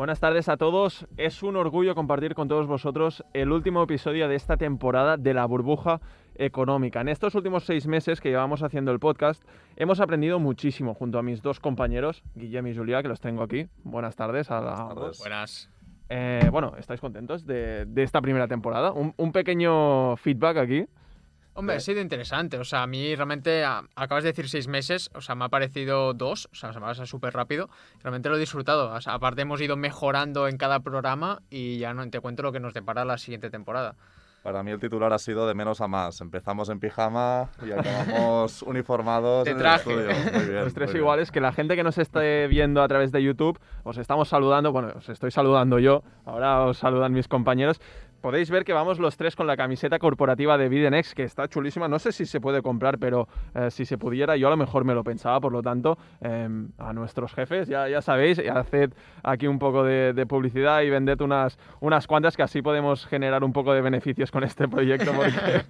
Buenas tardes a todos. Es un orgullo compartir con todos vosotros el último episodio de esta temporada de la burbuja económica. En estos últimos seis meses que llevamos haciendo el podcast, hemos aprendido muchísimo junto a mis dos compañeros, Guillem y Julia, que los tengo aquí. Buenas tardes a la... Buenas. Eh, bueno, ¿estáis contentos de, de esta primera temporada? Un, un pequeño feedback aquí. Hombre, ha sido interesante. O sea, a mí realmente, a- acabas de decir seis meses, o sea, me ha parecido dos, o sea, se me pasa súper rápido. Realmente lo he disfrutado. O sea, aparte hemos ido mejorando en cada programa y ya no te cuento lo que nos depara la siguiente temporada. Para mí el titular ha sido de menos a más. Empezamos en pijama y acabamos uniformados en traje. el estudio. Muy bien, Los tres muy bien. iguales, que la gente que nos esté viendo a través de YouTube, os estamos saludando, bueno, os estoy saludando yo, ahora os saludan mis compañeros. Podéis ver que vamos los tres con la camiseta corporativa de Videnex, que está chulísima. No sé si se puede comprar, pero eh, si se pudiera, yo a lo mejor me lo pensaba. Por lo tanto, eh, a nuestros jefes, ya, ya sabéis, haced aquí un poco de, publicidad y vended unas, unas cuantas, que así podemos generar un poco de beneficios con este proyecto,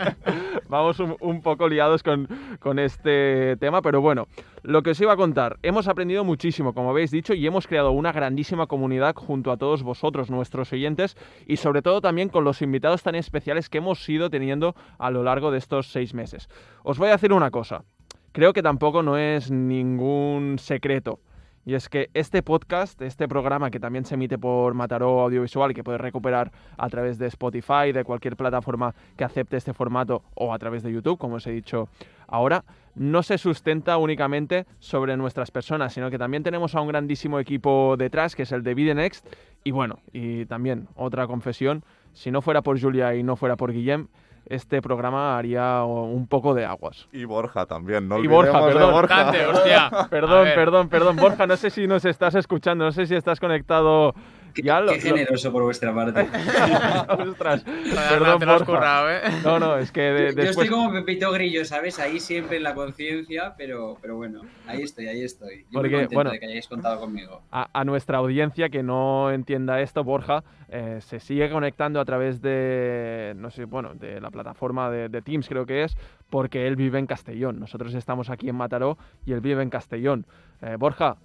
vamos un, un poco liados con, con este tema. Pero bueno, lo que os iba a contar, hemos aprendido muchísimo, como habéis dicho, y hemos creado una grandísima comunidad junto a todos vosotros, nuestros oyentes, y sobre todo también con los invitados tan especiales que hemos ido teniendo a lo largo de estos seis meses. Os voy a decir una cosa, creo que tampoco no es ningún secreto. Y es que este podcast, este programa que también se emite por Mataró Audiovisual que puedes recuperar a través de Spotify, de cualquier plataforma que acepte este formato o a través de YouTube, como os he dicho ahora, no se sustenta únicamente sobre nuestras personas, sino que también tenemos a un grandísimo equipo detrás, que es el de Videnext. Y bueno, y también otra confesión, si no fuera por Julia y no fuera por Guillem, este programa haría un poco de aguas. Y Borja también, no Y Borja, perdón. Borja. Hostia. Perdón, perdón, perdón. Borja, no sé si nos estás escuchando, no sé si estás conectado. Qué, Ya lo- qué lo- generoso por vuestra parte. Ostras, perdón, te lo has Borja. currado, ¿eh? No, no, es que de- Yo estoy como Pepito Grillo, ¿sabes? Ahí siempre en la conciencia, pero, pero bueno, ahí estoy, ahí estoy. Yo Porque, muy contento bueno, de que hayáis contado conmigo. a, a nuestra audiencia que no entienda esto, Borja, eh, se sigue conectando a través de, no sé, bueno, de la plataforma de, de Teams creo que es, porque él vive en Castellón. Nosotros estamos aquí en Mataró y él vive en Castellón. Eh, Borja,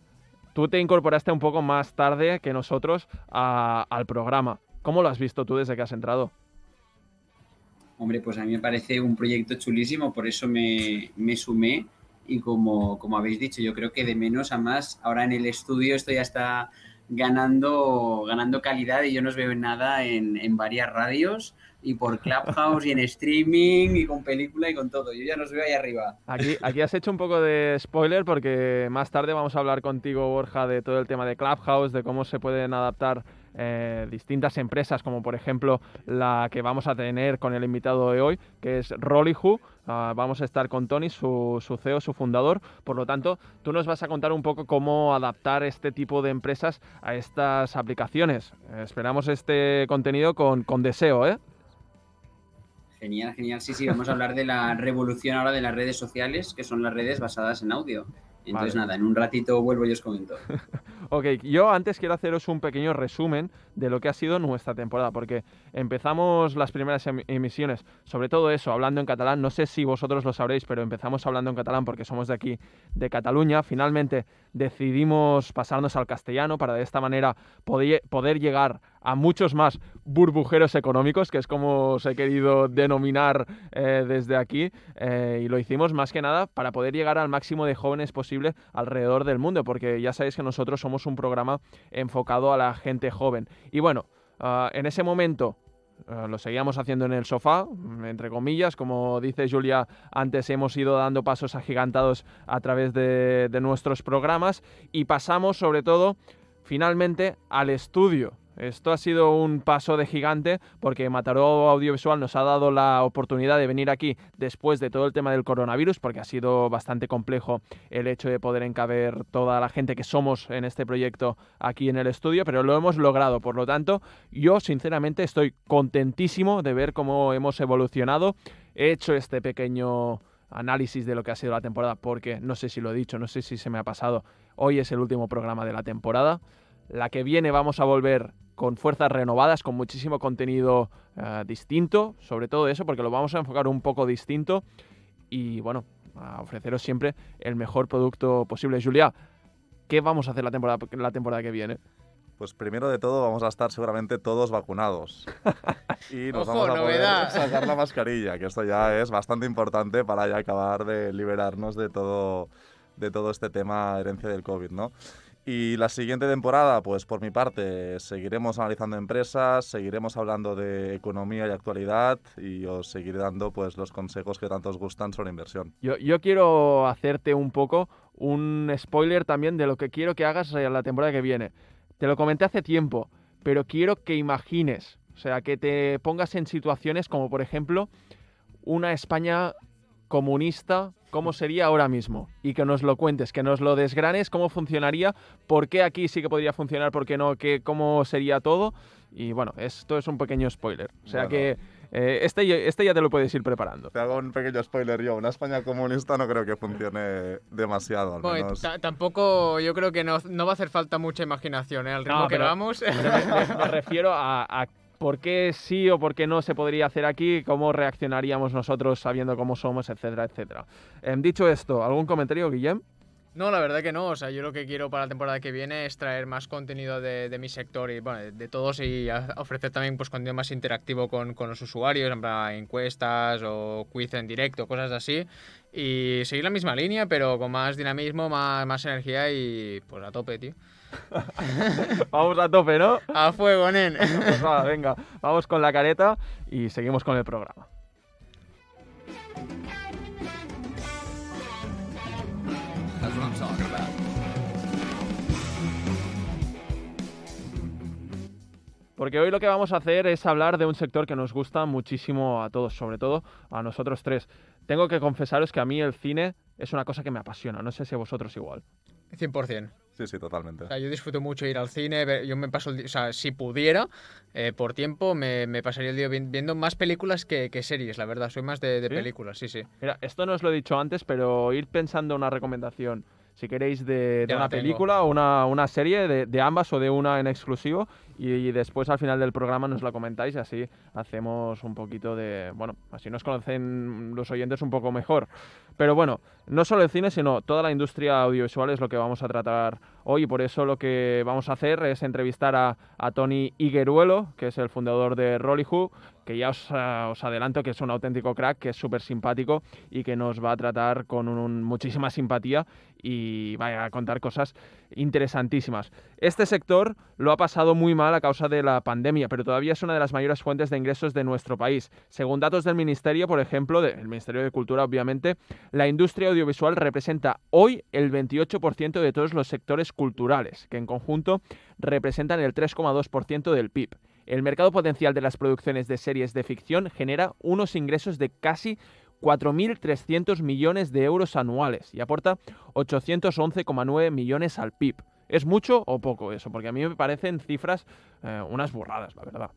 tú te incorporaste un poco más tarde que nosotros al programa. ¿Cómo lo has visto tú desde que has entrado? Hombre, pues a mí me parece un proyecto chulísimo, por eso me, me sumé. Y como, como habéis dicho, yo creo que de menos a más, ahora en el estudio esto ya está ganando, ganando calidad y yo no veo nada en, en varias radios y por Clubhouse y en streaming y con película y con todo. Yo ya no veo ahí arriba. Aquí, has hecho un poco de spoiler porque más tarde vamos a hablar contigo, Borja, de todo el tema de Clubhouse, de cómo se pueden adaptar eh, distintas empresas, como por ejemplo la que vamos a tener con el invitado de hoy, que es Rollyhu. Ah, vamos a estar con Tony, su, su CEO, su fundador. Por lo tanto, tú nos vas a contar un poco cómo adaptar este tipo de empresas a estas aplicaciones. Eh, esperamos este contenido con, con deseo, ¿eh? Genial, genial. Sí, sí, vamos a hablar de la revolución ahora de las redes sociales, que son las redes basadas en audio. Entonces, Vale. nada, en un ratito vuelvo y os comento. Ok, yo antes quiero haceros un pequeño resumen de lo que ha sido nuestra temporada, porque empezamos las primeras em- emisiones, sobre todo eso, hablando en catalán. No sé si vosotros lo sabréis, pero empezamos hablando en catalán porque somos de aquí, de Cataluña. Finalmente decidimos pasarnos al castellano para de esta manera poder, poder llegar a muchos más burbujeros económicos, que es como os he querido denominar eh, desde aquí, eh, y lo hicimos más que nada para poder llegar al máximo de jóvenes posible alrededor del mundo, porque ya sabéis que nosotros somos un programa enfocado a la gente joven. Y bueno, ah, en ese momento eh, lo seguíamos haciendo en el sofá, entre comillas, como dice Julia, antes hemos ido dando pasos agigantados a través de nuestros programas y pasamos sobre todo finalmente al estudio. Esto ha sido un paso de gigante porque Mataró Audiovisual nos ha dado la oportunidad de venir aquí después de todo el tema del coronavirus, porque ha sido bastante complejo el hecho de poder encaber toda la gente que somos en este proyecto aquí en el estudio, pero lo hemos logrado. Por lo tanto, yo sinceramente estoy contentísimo de ver cómo hemos evolucionado. He hecho este pequeño análisis de lo que ha sido la temporada, porque no sé si lo he dicho, no sé si se me ha pasado. Hoy es el último programa de la temporada. La que viene vamos a volver con fuerzas renovadas, con muchísimo contenido eh, distinto, sobre todo eso, porque lo vamos a enfocar un poco distinto y bueno, a ofreceros siempre el mejor producto posible. Julia, ¿qué vamos a hacer la temporada, la temporada que viene? Pues primero de todo vamos a estar seguramente todos vacunados. Y nos Ojo, vamos a novedad. poder sacar la mascarilla, que esto ya es bastante importante para ya acabar de liberarnos de todo, de todo este tema herencia del COVID, ¿no? Y la siguiente temporada, pues por mi parte, seguiremos analizando empresas, seguiremos hablando de economía y actualidad y os seguiré dando pues los consejos que tanto os gustan sobre inversión. Yo, quiero hacerte un poco un spoiler también de lo que quiero que hagas en la temporada que viene. Te lo comenté hace tiempo, pero quiero que imagines, o sea, que te pongas en situaciones como, por ejemplo, una España comunista, cómo sería ahora mismo, y que nos lo cuentes, que nos lo desgranes, cómo funcionaría, por qué aquí sí que podría funcionar, por qué no, qué, cómo sería todo. Y bueno, esto es un pequeño spoiler. O sea Bueno. que eh, este, ya- este ya te lo puedes ir preparando. Te hago un pequeño spoiler yo, una España comunista no creo que funcione demasiado, al menos. ta- tampoco, yo creo que no, no va a hacer falta mucha imaginación, ¿eh? Al ritmo No, que pero- vamos. Me, me- me refiero a, a por qué sí o por qué no se podría hacer aquí, cómo reaccionaríamos nosotros sabiendo cómo somos, etcétera, etcétera. Em, dicho esto, ¿algún comentario, Guillem? No, la verdad que no. O sea, yo lo que quiero para la temporada que viene es traer más contenido de, mi sector y, de, todos y ofrecer también pues, contenido más interactivo con, los usuarios, encuestas o quiz en directo, cosas así. Y seguir la misma línea, pero con más dinamismo, más, más energía y pues a tope, tío. Vamos a tope, ¿no? A fuego, nen. Pues va, venga, vamos con la careta y seguimos con el programa. Porque hoy lo que vamos a hacer es hablar de un sector que nos gusta muchísimo a todos, sobre todo a nosotros tres. Tengo que confesaros que a mí el cine es una cosa que me apasiona, no sé si a vosotros igual. 100%. Sí, sí, totalmente. O sea, yo disfruto mucho ir al cine, yo me paso el día, o sea, si pudiera, eh, por tiempo, me, me pasaría el día vi- viendo más películas que, que series, la verdad, soy más de, de ¿Sí? películas, sí, sí. Mira, esto no os lo he dicho antes, pero ir pensando una recomendación, si queréis, de, una película o una, una serie, de, de ambas o de una en exclusivo, y, después al final del programa nos la comentáis y así hacemos un poquito de... Bueno, así nos conocen los oyentes un poco mejor. Pero bueno, no solo el cine, sino toda la industria audiovisual es lo que vamos a tratar hoy, y por eso lo que vamos a hacer es entrevistar a, Tony Higueruelo, que es el fundador de Rollyhood, que ya os, ah, os adelanto que es un auténtico crack, que es súper simpático y que nos va a tratar con un- muchísima simpatía y va a contar cosas interesantísimas. Este sector lo ha pasado muy mal a causa de la pandemia, pero todavía es una de las mayores fuentes de ingresos de nuestro país. Según datos del Ministerio, por ejemplo, del Ministerio de Cultura, obviamente, la industria audiovisual representa hoy el 28% de todos los sectores culturales, que en conjunto representan el 3,2% del PIB. El mercado potencial de las producciones de series de ficción genera unos ingresos de casi 4.300 millones de euros anuales y aporta 811,9 millones al PIB. ¿Es mucho o poco eso? Porque a mí me parecen cifras eh, unas burradas, la verdad.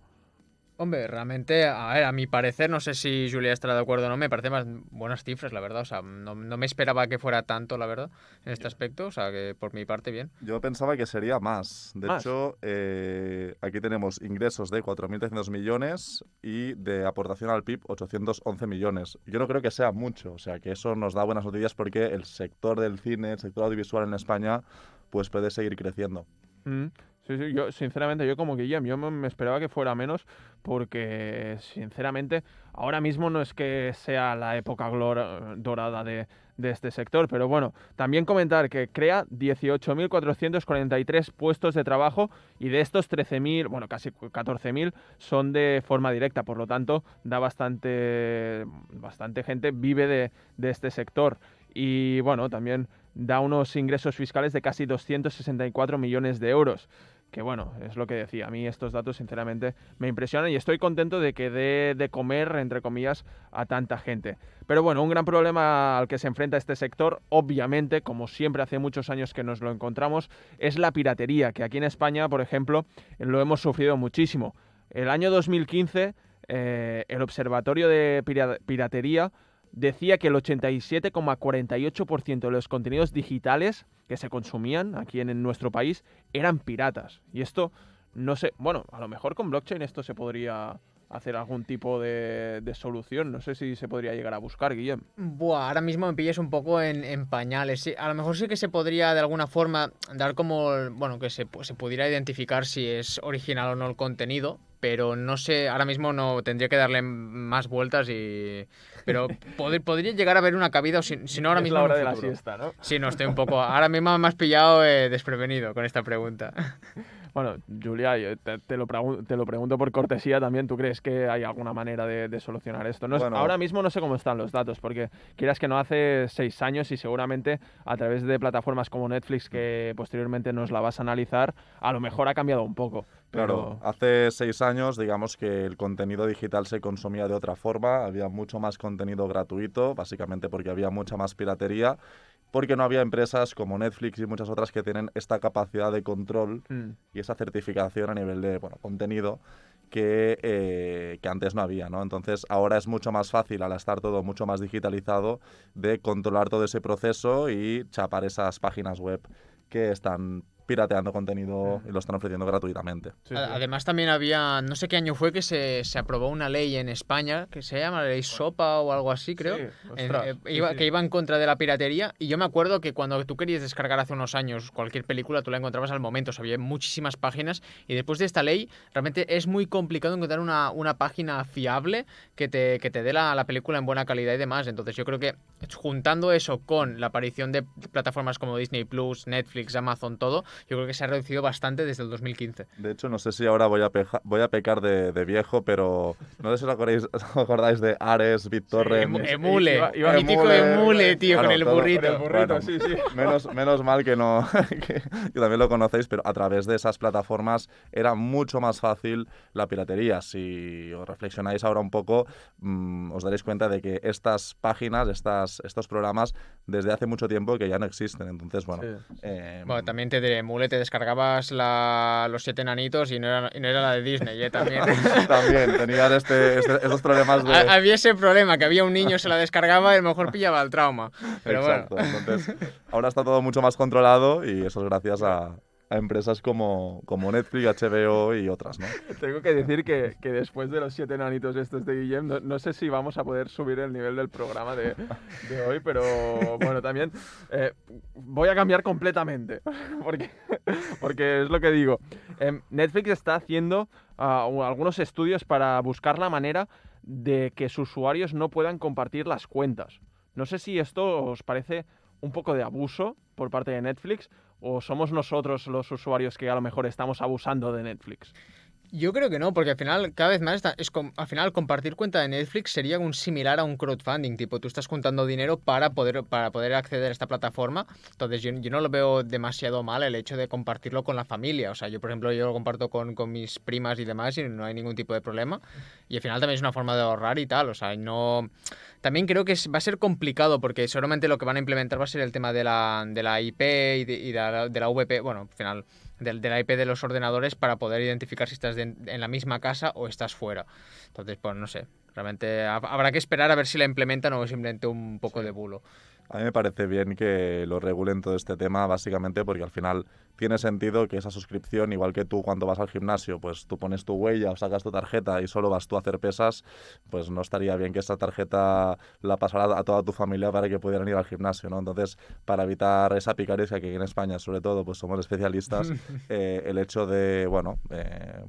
Hombre, realmente, a ver, a mi parecer, no sé si Julia estará de acuerdo o no, me parecen más buenas cifras, la verdad. O sea, no, no me esperaba que fuera tanto, la verdad, en este aspecto. O sea, que por mi parte, bien. Yo pensaba que sería más. De Más. hecho, eh, aquí tenemos ingresos de 4.300 millones y de aportación al PIB 811 millones. Yo no creo que sea mucho, o sea que eso nos da buenas noticias porque el sector del cine, el sector audiovisual en España, pues puede seguir creciendo. Mm, Sí, sí, yo sinceramente, yo como Guillem, yo me esperaba que fuera menos porque sinceramente ahora mismo no es que sea la época dorada de, de este sector, pero bueno, también comentar que crea 18.443 puestos de trabajo y de estos 13.000, bueno, casi 14.000 son de forma directa, por lo tanto da bastante, bastante gente vive de, de este sector. Y bueno, también da unos ingresos fiscales de casi 264 millones de euros. Que bueno, es lo que decía. A mí estos datos sinceramente me impresionan y estoy contento de que dé de comer, entre comillas, a tanta gente. Pero bueno, un gran problema al que se enfrenta este sector, obviamente, como siempre hace muchos años que nos lo encontramos, es la piratería, que aquí en España, por ejemplo, lo hemos sufrido muchísimo. El año 2015, eh, el Observatorio de Pira- Piratería decía que el 87,48% de los contenidos digitales que se consumían aquí en, nuestro país eran piratas. Y esto, no sé, bueno, a lo mejor con blockchain esto se podría hacer algún tipo de, de solución. No sé si se podría llegar a buscar, Guillem. Buah, ahora mismo me pillas un poco en, en pañales. Sí, a lo mejor sí que se podría de alguna forma dar como, bueno, que se, se pudiera identificar si es original o no el contenido, pero no sé, ahora mismo no tendría que darle más vueltas y... Pero pod- podría llegar a haber una cabida, o si, si no ahora es mismo la hora de la siesta, ¿no? Sí, no, estoy un poco... Ahora mismo me has pillado eh, desprevenido con esta pregunta. Bueno, Julia, te, te lo te lo pregunto por cortesía también. ¿Tú crees que hay alguna manera de, de solucionar esto? No es- Bueno. ahora mismo no sé cómo están los datos, porque quieras que no hace seis años y seguramente a través de plataformas como Netflix, que posteriormente nos la vas a analizar, a lo mejor ha cambiado un poco. Claro, Pero hace seis años, digamos que el contenido digital se consumía de otra forma, había mucho más contenido gratuito, básicamente porque había mucha más piratería, porque no había empresas como Netflix y muchas otras que tienen esta capacidad de control mm, y esa certificación a nivel de bueno, contenido que, eh, que antes no había, ¿no? Entonces ahora es mucho más fácil, al estar todo mucho más digitalizado, de controlar todo ese proceso y chapar esas páginas web que están pirateando contenido y lo están ofreciendo gratuitamente. sí, A- sí. Además también había, no sé qué año fue que se, se aprobó una ley en España que se llama la ley SOPA o algo así, creo. Sí, en- ostras, eh, sí, iba- sí. que iba en contra de la piratería y yo me acuerdo que cuando tú querías descargar hace unos años cualquier película tú la encontrabas al momento, o sea, había muchísimas páginas y después de esta ley realmente es muy complicado encontrar una, una página fiable que te, que te dé la, la película en buena calidad y demás, entonces yo creo que juntando eso con la aparición de plataformas como Disney Plus, Netflix, Amazon, todo, yo creo que se ha reducido bastante desde el 2015. De hecho, no sé si ahora voy a, peja- voy a pecar de, de viejo, pero no sé si os acordáis, os acordáis de Ares, BitTorrent. Emu- emule, iba- iba- mítico Emule, emule, tío, claro, con el todo- burrito. Con el burrito, Bueno, sí, sí. Menos, menos mal que no, que, que también lo conocéis, pero a través de esas plataformas era mucho más fácil la piratería. Si os reflexionáis ahora un poco, mm, os daréis cuenta de que estas páginas, estas, estos programas, desde hace mucho tiempo que ya no existen. Entonces, bueno. Sí. eh, Bueno, también te diré, Emule, te descargabas la, los siete nanitos y no era, y no era la de Disney, ¿eh? También. también tenían este, este- estos problemas de... Ha- Había ese problema, que había un niño, se la descargaba y a lo mejor pillaba el trauma. Pero Exacto. bueno. Entonces, ahora está todo mucho más controlado y eso es gracias a, a empresas como, como Netflix, HBO y otras, ¿no? Tengo que decir que, que después de los siete nanitos estos de Guillem, no, no sé si vamos a poder subir el nivel del programa de, hoy, pero bueno, también eh, voy a cambiar completamente, porque, porque es lo que digo. Em, Netflix está haciendo ah, u- algunos estudios para buscar la manera de que sus usuarios no puedan compartir las cuentas. No sé si esto os parece un poco de abuso por parte de Netflix o somos nosotros los usuarios que a lo mejor estamos abusando de Netflix. Yo creo que no, porque al final, cada vez más, está- es al final compartir cuenta de Netflix sería un similar a un crowdfunding, tipo, tú estás juntando dinero para poder, para poder acceder a esta plataforma, entonces yo, yo no lo veo demasiado mal el hecho de compartirlo con la familia, o sea, yo por ejemplo, yo lo comparto con, con mis primas y demás y no hay ningún tipo de problema, y al final también es una forma de ahorrar y tal, o sea, no... También creo que va a ser complicado porque seguramente lo que van a implementar va a ser el tema de la, de la IP y de, y de la, de la VP, bueno, al final del, de la IP de los ordenadores para poder identificar si estás de- en la misma casa o estás fuera. Entonces, pues no sé. Realmente hab- habrá que esperar a ver si la implementan o es simplemente un poco de bulo. A mí me parece bien que lo regulen todo este tema, básicamente porque al final tiene sentido que esa suscripción, igual que tú cuando vas al gimnasio, pues tú pones tu huella o sacas tu tarjeta y solo vas tú a hacer pesas, pues no estaría bien que esa tarjeta la pasara a toda tu familia para que pudieran ir al gimnasio, ¿no? Entonces, para evitar esa picaresca que en España, sobre todo, pues somos especialistas, eh, el hecho de, bueno, eh,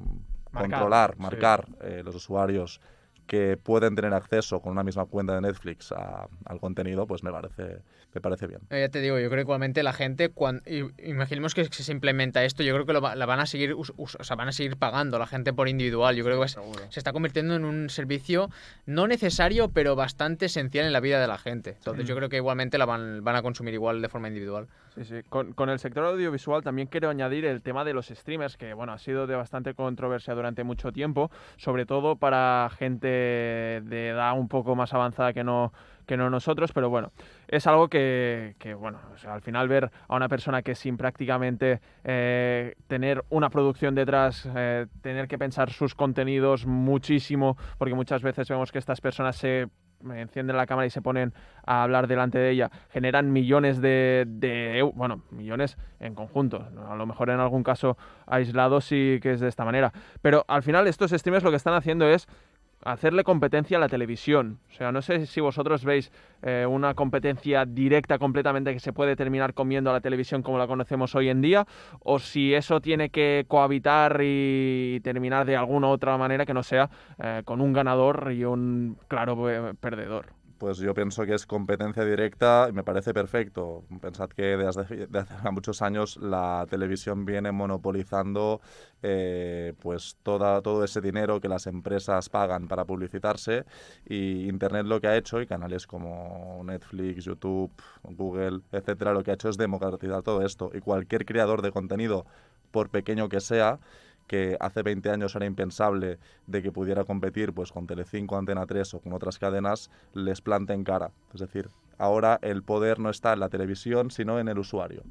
Marcar, controlar, sí. marcar eh, los usuarios que pueden tener acceso con una misma cuenta de Netflix a- al contenido, pues me parece, me parece bien. Eh, Ya te digo, yo creo que igualmente la gente, cuando, imaginemos que se implementa esto, yo creo que lo la van a seguir, us- us- o sea, van a seguir pagando la gente por individual. Yo creo que es- se está convirtiendo en un servicio no necesario, pero bastante esencial en la vida de la gente. Entonces yo creo que igualmente la van, van a consumir igual de forma individual. Sí, sí. Con, con el sector audiovisual también quiero añadir el tema de los streamers, que bueno, ha sido de bastante controversia durante mucho tiempo, sobre todo para gente de edad un poco más avanzada que no, que no nosotros, pero bueno, es algo que, bueno, al final ver a una persona que sin prácticamente eh, tener una producción detrás, eh, tener que pensar sus contenidos muchísimo, porque muchas veces vemos que estas personas se encienden la cámara y se ponen a hablar delante de ella, generan millones de, de bueno, millones en conjunto. A lo mejor en algún caso aislado sí que es de esta manera. Pero al final estos streamers lo que están haciendo es hacerle competencia a la televisión. O sea, no sé si vosotros veis eh, una competencia directa completamente que se puede terminar comiendo a la televisión como la conocemos hoy en día, o si eso tiene que cohabitar y terminar de alguna otra manera que no sea eh, con un ganador y un claro eh, perdedor pues yo pienso que es competencia directa y me parece perfecto. Pensad que desde, hace muchos años la televisión viene monopolizando eh, pues toda, todo ese dinero que las empresas pagan para publicitarse y Internet lo que ha hecho y canales como Netflix, YouTube, Google, etcétera, lo que ha hecho es democratizar todo esto y cualquier creador de contenido, por pequeño que sea, que hace 20 años era impensable de que pudiera competir pues con Telecinco, Antena 3 o con otras cadenas, les planten cara. Es decir, ahora el poder no está en la televisión, sino en el usuario.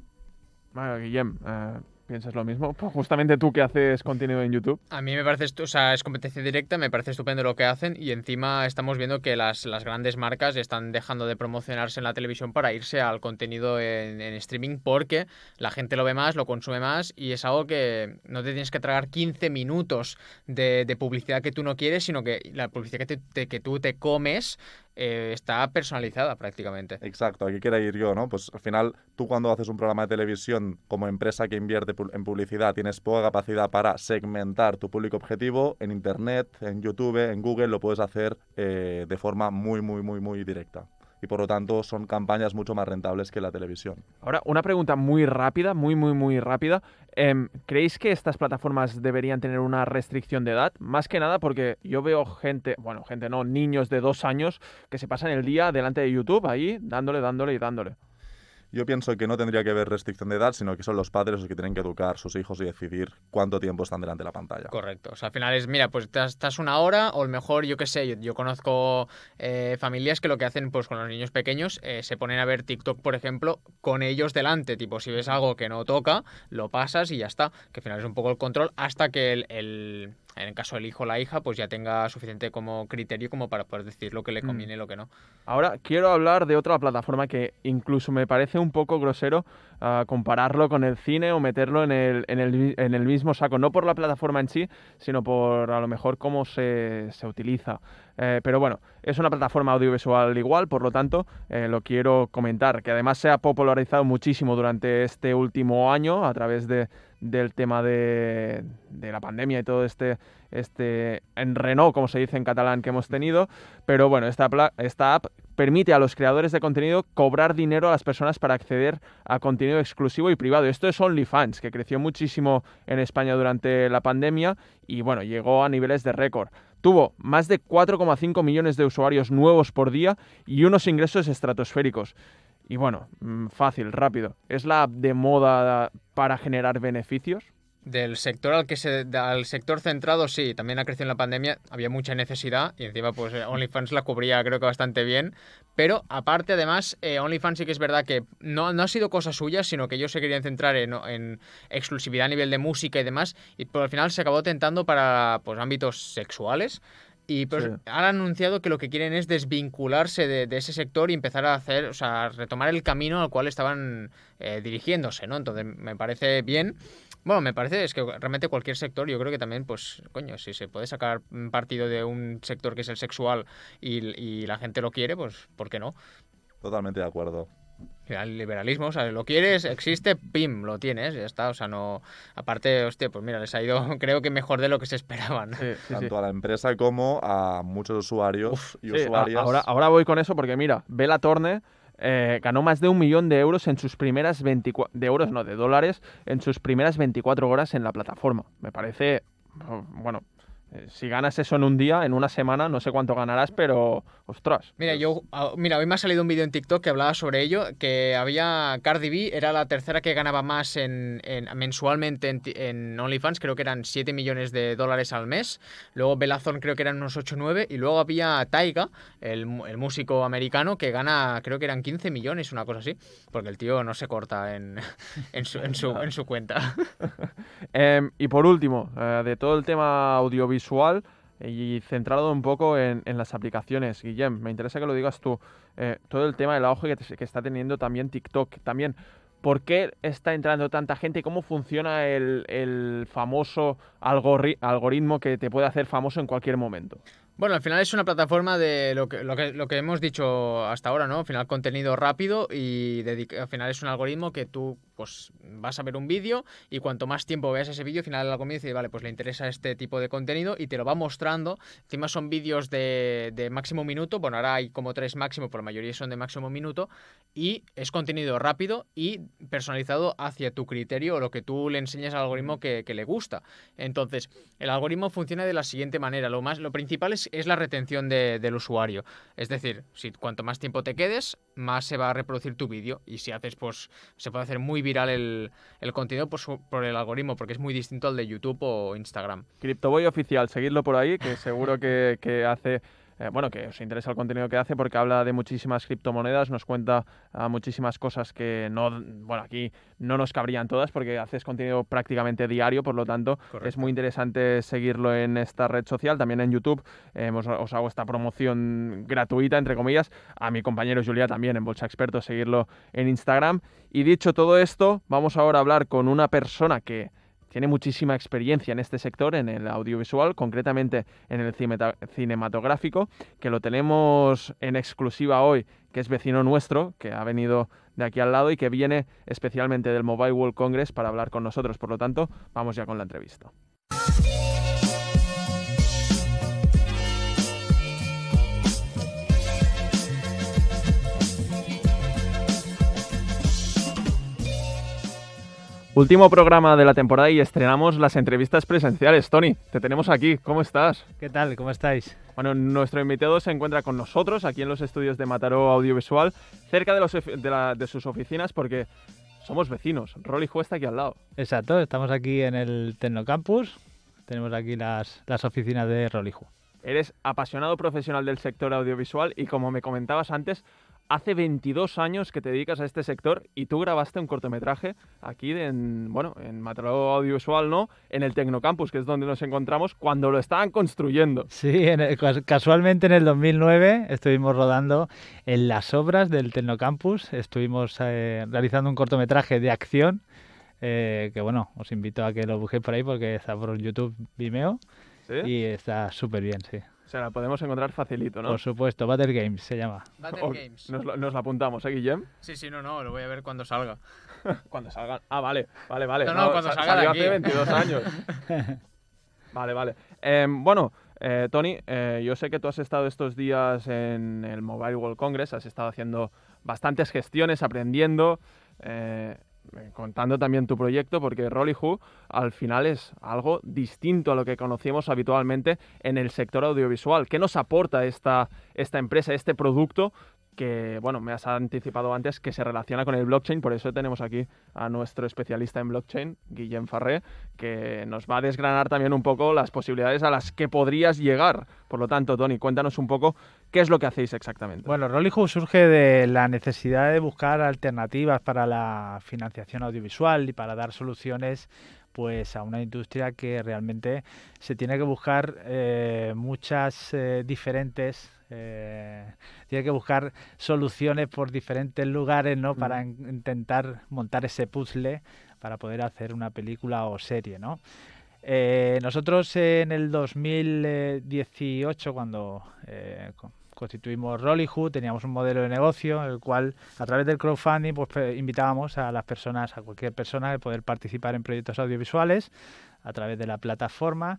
Guillem, eh, ¿Piensas lo mismo? Justamente tú que haces contenido en YouTube. A mí me parece, o sea, es competencia directa, me parece estupendo lo que hacen y encima estamos viendo que las, las grandes marcas están dejando de promocionarse en la televisión para irse al contenido en, streaming porque la gente lo ve más, lo consume más y es algo que no te tienes que tragar 15 minutos de, de publicidad que tú no quieres, sino que la publicidad que, te, que tú te comes eh, está personalizada prácticamente. Exacto, aquí quiero ir yo, ¿no? Pues al final tú cuando haces un programa de televisión como empresa que invierte en publicidad tienes poca capacidad para segmentar tu público objetivo en Internet, en YouTube, en Google, lo puedes hacer eh, de forma muy, muy, muy, muy directa y por lo tanto son campañas mucho más rentables que la televisión. Ahora, una pregunta muy rápida, muy, muy, muy rápida. Em, ¿Creéis que estas plataformas deberían tener una restricción de edad? Más que nada porque yo veo gente, bueno, gente no, niños de dos años que se pasan el día delante de YouTube ahí dándole, dándole y dándole. Yo pienso que no tendría que haber restricción de edad, sino que son los padres los que tienen que educar a sus hijos y decidir cuánto tiempo están delante de la pantalla. Correcto. O sea, al final es, mira, pues estás una hora o lo mejor, yo qué sé, yo, conozco eh, familias que lo que hacen pues con los niños pequeños eh, se ponen a ver TikTok, por ejemplo, con ellos delante. Tipo, si ves algo que no toca, lo pasas y ya está. Que al final es un poco el control hasta que el en el caso del hijo o la hija, pues ya tenga suficiente como criterio como para poder decir lo que le mm. conviene y lo que no. Ahora quiero hablar de otra plataforma que incluso me parece un poco grosero uh, compararlo con el cine o meterlo en el, en, el, en el, mismo saco, no por la plataforma en sí, sino por a lo mejor cómo se, se utiliza. Eh, pero bueno, es una plataforma audiovisual igual, por lo tanto, eh, lo quiero comentar, que además se ha popularizado muchísimo durante este último año a través de, del tema de, la pandemia y todo este, este enrenó, como se dice en catalán, que hemos tenido. Pero bueno, esta, esta app permite a los creadores de contenido cobrar dinero a las personas para acceder a contenido exclusivo y privado. Esto es OnlyFans, que creció muchísimo en España durante la pandemia y bueno, llegó a niveles de récord. Tuvo más de 4,5 millones de usuarios nuevos por día y unos ingresos estratosféricos. Y bueno, mm, fácil, rápido. ¿Es la app de moda para generar beneficios? Del sector al que se al sector centrado sí, también ha crecido en la pandemia, había mucha necesidad y encima pues eh, OnlyFans la cubría creo que bastante bien, pero aparte además eh, OnlyFans sí que es verdad que no, no ha sido cosa suya, sino que ellos se querían centrar en, en exclusividad a nivel de música y demás y por al final se acabó tentando para pues ámbitos sexuales y pues han anunciado que lo que quieren es desvincularse de, ese sector y empezar a hacer, o sea, retomar el camino al cual estaban eh, dirigiéndose, ¿no? Entonces me parece bien. Bueno, me parece es que realmente cualquier sector, yo creo que también, pues, coño, si se puede sacar partido de un sector que es el sexual y, y la gente lo quiere, pues, ¿por qué no? Totalmente de acuerdo. El liberalismo, o sea, lo quieres, existe, pim, lo tienes, ya está. O sea, no. Aparte, hostia, pues mira, les ha ido, creo que mejor de lo que se esperaban. Tanto a la empresa como a muchos usuarios y usuarias. Ahora, ahora voy con eso porque, mira, Bella Torne. Eh, ganó más de un millón de euros en sus primeras 24 de euros, no, de dólares en sus primeras 24 horas en la plataforma. Me parece, bueno, eh, si ganas eso en un día, en una semana, no sé cuánto ganarás, pero ostras. Mira, yo ah, mira, hoy me ha salido un vídeo en TikTok que hablaba sobre ello, que había Cardi B, era la tercera que ganaba más en, mensualmente en, OnlyFans, creo que eran 7 millones de dólares al mes. Luego Belazón creo que eran unos 8 o 9 y luego había Taiga, el, músico americano que gana, creo que eran 15 millones, una cosa así, porque el tío no se corta en, en, su, en, su, en su cuenta. Em, y por último, eh, de todo el tema audiovisual, y centrado un poco en, las aplicaciones. Guillem, me interesa que lo digas tú. Eh, todo el tema del auge que, que, está teniendo también TikTok. También, ¿por qué está entrando tanta gente? ¿Cómo funciona el famoso algoritmo que te puede hacer famoso en cualquier momento? Bueno, al final es una plataforma de lo que, lo que, lo que hemos dicho hasta ahora, ¿no? Al final contenido rápido y al final es un algoritmo que tú pues vas a ver un vídeo y cuanto más tiempo veas ese vídeo, al final el algoritmo dice, vale, pues le interesa este tipo de contenido y te lo va mostrando. Encima son vídeos de, de máximo minuto, bueno, ahora hay como tres máximo, pero la mayoría son de máximo minuto y es contenido rápido y personalizado hacia tu criterio o lo que tú le enseñas al algoritmo que, que le gusta. Entonces, el algoritmo funciona de la siguiente manera. Lo, más, lo principal es es la retención del usuario. Es decir, si cuanto más tiempo te quedes, más se va a reproducir tu vídeo. Y si haces, pues, se puede hacer muy viral el, contenido pues, por el algoritmo, porque es muy distinto al de YouTube o Instagram. CryptoBoy oficial, seguidlo por ahí, que seguro que, que hace eh, bueno, que os interesa el contenido que hace porque habla de muchísimas criptomonedas, nos cuenta ah, muchísimas cosas que no, bueno, aquí no nos cabrían todas porque haces contenido prácticamente diario, por lo tanto es muy interesante seguirlo en esta red social, también en YouTube os hago esta promoción gratuita, entre comillas, a mi compañero Julia también en Bolsa Experto, seguirlo en Instagram. Y dicho todo esto, vamos ahora a hablar con una persona que tiene muchísima experiencia en este sector, en el audiovisual, concretamente en el cinematográfico, que lo tenemos en exclusiva hoy, que es vecino nuestro, que ha venido de aquí al lado y que viene especialmente del Mobile World Congress para hablar con nosotros. Por lo tanto, vamos ya con la entrevista. Último programa de la temporada y estrenamos las entrevistas presenciales. Tony, te tenemos aquí. ¿Cómo estás? ¿Qué tal? ¿Cómo estáis? Bueno, nuestro invitado se encuentra con nosotros aquí en los estudios de Mataró Audiovisual, cerca de, los, de, sus oficinas porque somos vecinos. Rolly está aquí al lado. Exacto, estamos aquí en el Tecnocampus. Tenemos aquí las, las oficinas de Roliju. Eres apasionado profesional del sector audiovisual y como me comentabas antes, hace 22 años que te dedicas a este sector y tú grabaste un cortometraje aquí en, bueno, en Mataró Audiovisual, ¿no? En el Tecnocampus, que es donde nos encontramos cuando lo estaban construyendo. Sí, casualmente en el 2009 estuvimos rodando en las obras del Tecnocampus, estuvimos eh, realizando un cortometraje de acción, eh, que bueno, os invito a que lo busquéis por ahí porque está por YouTube Vimeo y está súper bien, sí. O sea, la podemos encontrar facilito, ¿no? Por supuesto, Battle Games se llama. Battle Games. Nos, nos la apuntamos, ¿eh, Guillem? Sí, sí, no, no, lo voy a ver cuando salga. cuando salga. Ah, vale, vale, vale. No, no, cuando salga de aquí. hace 22 años. vale, vale. Em, bueno, eh, Tony, eh, yo sé que tú has estado estos días en el Mobile World Congress, has estado haciendo bastantes gestiones, aprendiendo. Eh, contando también tu proyecto, porque Rolly Who al final es algo distinto a lo que conocemos habitualmente en el sector audiovisual. ¿Qué nos aporta esta, esta empresa, este producto que, bueno, me has anticipado antes que se relaciona con el blockchain, por eso tenemos aquí a nuestro especialista en blockchain, Guillem Farré, que nos va a desgranar también un poco las posibilidades a las que podrías llegar. Por lo tanto, Tony, cuéntanos un poco qué es lo que hacéis exactamente. Bueno, Rollyhood surge de la necesidad de buscar alternativas para la financiación audiovisual y para dar soluciones pues a una industria que realmente se tiene que buscar eh, muchas eh, diferentes eh, tiene que buscar soluciones por diferentes lugares ¿no? para intentar montar ese puzzle para poder hacer una película o serie ¿no? nosotros en el 2018 cuando constituimos Rollyhood, teníamos un modelo de negocio, el cual a través del crowdfunding pues, invitábamos a las personas, a cualquier persona, a poder participar en proyectos audiovisuales a través de la plataforma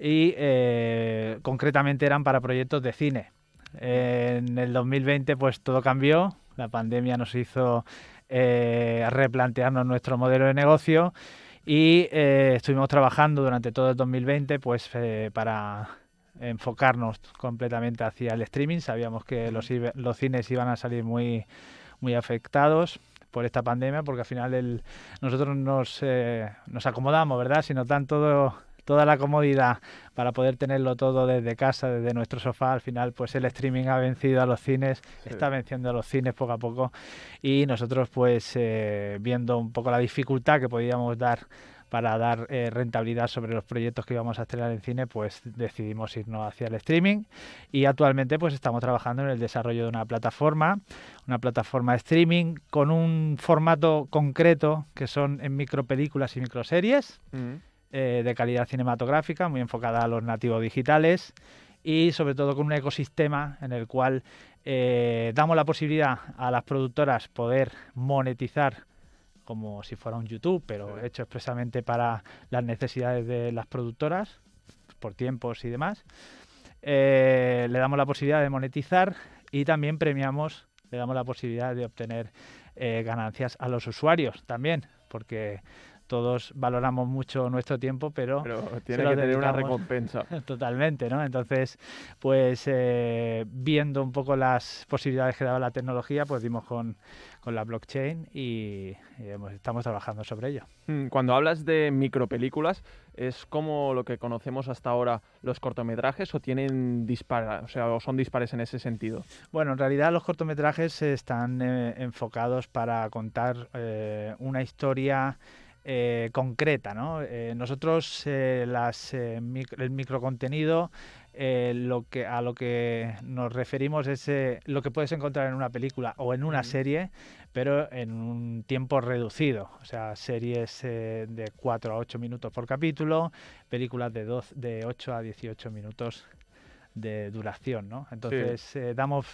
y eh, concretamente eran para proyectos de cine. En el 2020 pues todo cambió, la pandemia nos hizo eh, replantearnos nuestro modelo de negocio y eh, estuvimos trabajando durante todo el 2020 pues para enfocarnos completamente hacia el streaming. Sabíamos que los, los cines iban a salir muy, muy afectados por esta pandemia, porque al final el, nosotros nos, eh, nos acomodamos, ¿verdad? Si nos dan todo, toda la comodidad para poder tenerlo todo desde casa, desde nuestro sofá, al final pues el streaming ha vencido a los cines, está venciendo a los cines poco a poco. Y nosotros pues eh, viendo un poco la dificultad que podíamos dar para dar eh, rentabilidad sobre los proyectos que íbamos a estrenar en cine, pues decidimos irnos hacia el streaming. Y actualmente pues estamos trabajando en el desarrollo de una plataforma, una plataforma de streaming con un formato concreto que son en micropelículas y microseries. Mm. Eh, de calidad cinematográfica, muy enfocada a los nativos digitales y sobre todo con un ecosistema en el cual eh, damos la posibilidad a las productoras poder monetizar como si fuera un YouTube, pero Sí. hecho expresamente para las necesidades de las productoras, por tiempos y demás. Eh, le damos la posibilidad de monetizar y también premiamos, le damos la posibilidad de obtener eh, ganancias a los usuarios también, porque todos valoramos mucho nuestro tiempo, pero Pero tiene que tener una recompensa. Totalmente, ¿no? Entonces, pues eh, viendo un poco las posibilidades que daba la tecnología, pues dimos con, con la blockchain y, estamos trabajando sobre ello. Mm, Cuando hablas de micropelículas, ¿es como lo que conocemos hasta ahora los cortometrajes o tienen dispara, o sea, o son dispares en ese sentido? Bueno, en realidad los cortometrajes están eh, enfocados para contar eh, una historia eh, concreta, ¿no? Eh, nosotros eh, las, el microcontenido lo que, a lo que nos referimos es lo que puedes encontrar en una película o en una serie, pero en un tiempo reducido. O sea, series de 4 a 8 minutos por capítulo, películas de, 12, de 8 a 18 minutos de duración, ¿no? Entonces eh, damos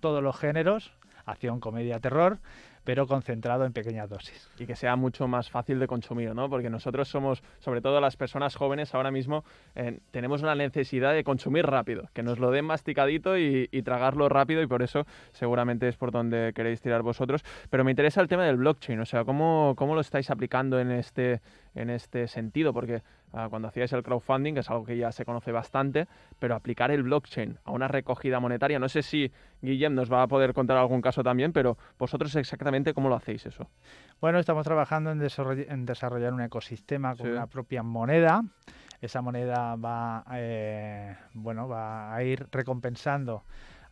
todos los géneros, acción, comedia, terror, pero concentrado en pequeñas dosis. y que sea mucho más fácil de consumir, ¿no? Porque nosotros somos, sobre todo las personas jóvenes, ahora mismo eh, tenemos una necesidad de consumir rápido, que nos lo den masticadito y, tragarlo rápido y por eso seguramente es por donde queréis tirar vosotros. Pero me interesa el tema del blockchain, o sea, ¿cómo, cómo lo estáis aplicando en este, en este sentido? Porque ah, cuando hacíais el crowdfunding, que es algo que ya se conoce bastante, pero aplicar el blockchain a una recogida monetaria, no sé si Guillem nos va a poder contar algún caso también, pero vosotros exactamente cómo lo hacéis eso. Bueno, estamos trabajando en, desarroll- en desarrollar un ecosistema con Sí. una propia moneda. Esa moneda va, eh, bueno, va a ir recompensando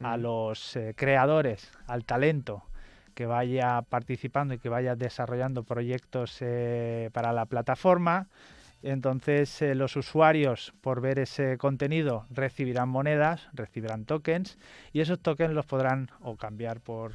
a Ujú. los eh, creadores, al talento que vaya participando y que vaya desarrollando proyectos eh, para la plataforma. Entonces eh, los usuarios por ver ese contenido recibirán monedas, recibirán tokens y esos tokens los podrán o cambiar por,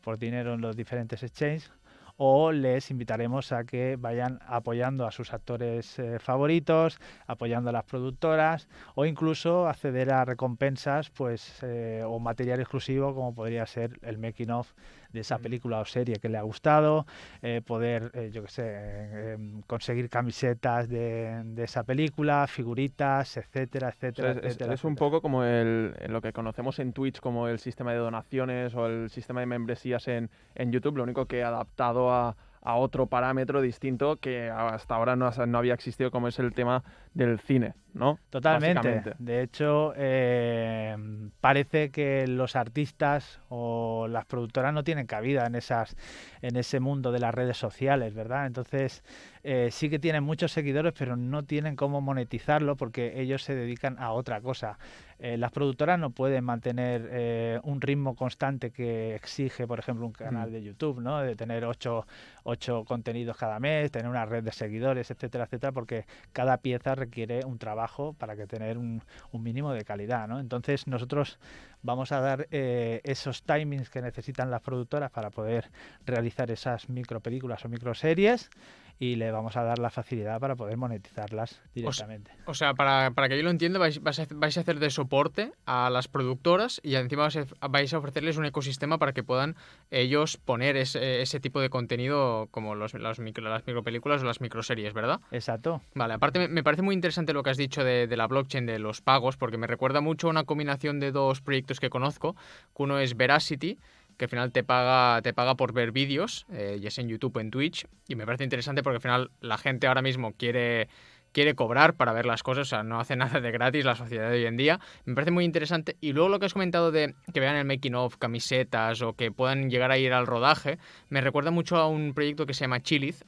por dinero en los diferentes exchanges o les invitaremos a que vayan apoyando a sus actores eh, favoritos, apoyando a las productoras o incluso acceder a recompensas pues eh, o material exclusivo como podría ser el making of de esa Mm. película o serie que le ha gustado, eh, poder, eh, yo qué sé, eh, em, conseguir camisetas de, de esa película, figuritas, etcétera, O sea, etcétera, es, etcétera. es un etcétera. poco como el, lo que conocemos en Twitch como el sistema de donaciones o el sistema de membresías en, en YouTube, lo único que adaptado a, a otro parámetro distinto que hasta ahora no, no había existido, como es el tema del cine, ¿no? Totalmente. De hecho, eh, parece que los artistas o las productoras no tienen cabida en esas, en ese mundo de las redes sociales, ¿verdad? Entonces, eh, sí que tienen muchos seguidores, pero no tienen cómo monetizarlo porque ellos se dedican a otra cosa. Eh, las productoras no pueden mantener eh, un ritmo constante que exige, por ejemplo, un canal Mm. de YouTube, ¿no? De tener ocho, ocho contenidos cada mes, tener una red de seguidores, etcétera, etcétera, porque cada pieza requiere un trabajo para que tener un, un mínimo de calidad, ¿no? Entonces nosotros vamos a dar eh, esos timings que necesitan las productoras para poder realizar esas micropelículas o microseries y le vamos a dar la facilidad para poder monetizarlas directamente. O sea, para, para que yo lo entienda, vais, vais a, vais a hacer de soporte a las productoras y encima vais a, vais a ofrecerles un ecosistema para que puedan ellos poner ese, ese tipo de contenido como los, las, micro, las micropelículas o las microseries, ¿verdad? Exacto. Vale, aparte me, me parece muy interesante lo que has dicho de, de la blockchain, de los pagos, porque me recuerda mucho a una combinación de dos proyectos que conozco, uno es Veracity, que al final te paga, te paga por ver vídeos, eh, ya sea en YouTube o en Twitch, y me parece interesante porque al final la gente ahora mismo quiere, quiere cobrar para ver las cosas, o sea, no hace nada de gratis la sociedad de hoy en día. Me parece muy interesante. Y luego lo que has comentado de que vean el making of, camisetas o que puedan llegar a ir al rodaje, me recuerda mucho a un proyecto que se llama Chiliz,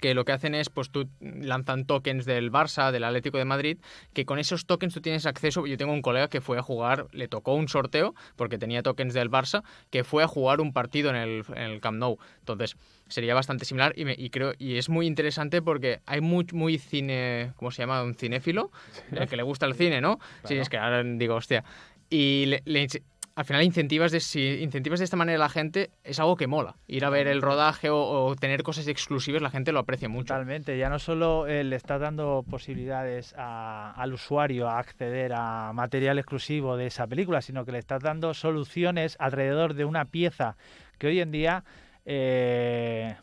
que lo que hacen es, pues tú lanzan tokens del Barça, del Atlético de Madrid, que con esos tokens tú tienes acceso. Yo tengo un colega que fue a jugar, le tocó un sorteo, porque tenía tokens del Barça, que fue a jugar un partido en el, en el Camp Nou. Entonces, sería bastante similar y, me, y, creo y es muy interesante porque hay muy, muy cine, ¿cómo se llama? Un cinéfilo, sí. que le gusta el cine, ¿no? Claro. Sí, es que ahora digo, hostia. Y le, le, al final incentivas de, si incentivas de esta manera a la gente, es algo que mola. Ir a ver el rodaje o, tener cosas exclusivas, la gente lo aprecia mucho. Totalmente, ya no solo eh, le estás dando posibilidades al usuario a acceder a material exclusivo de esa película, sino que le estás dando soluciones alrededor de una pieza que hoy en día... Eh,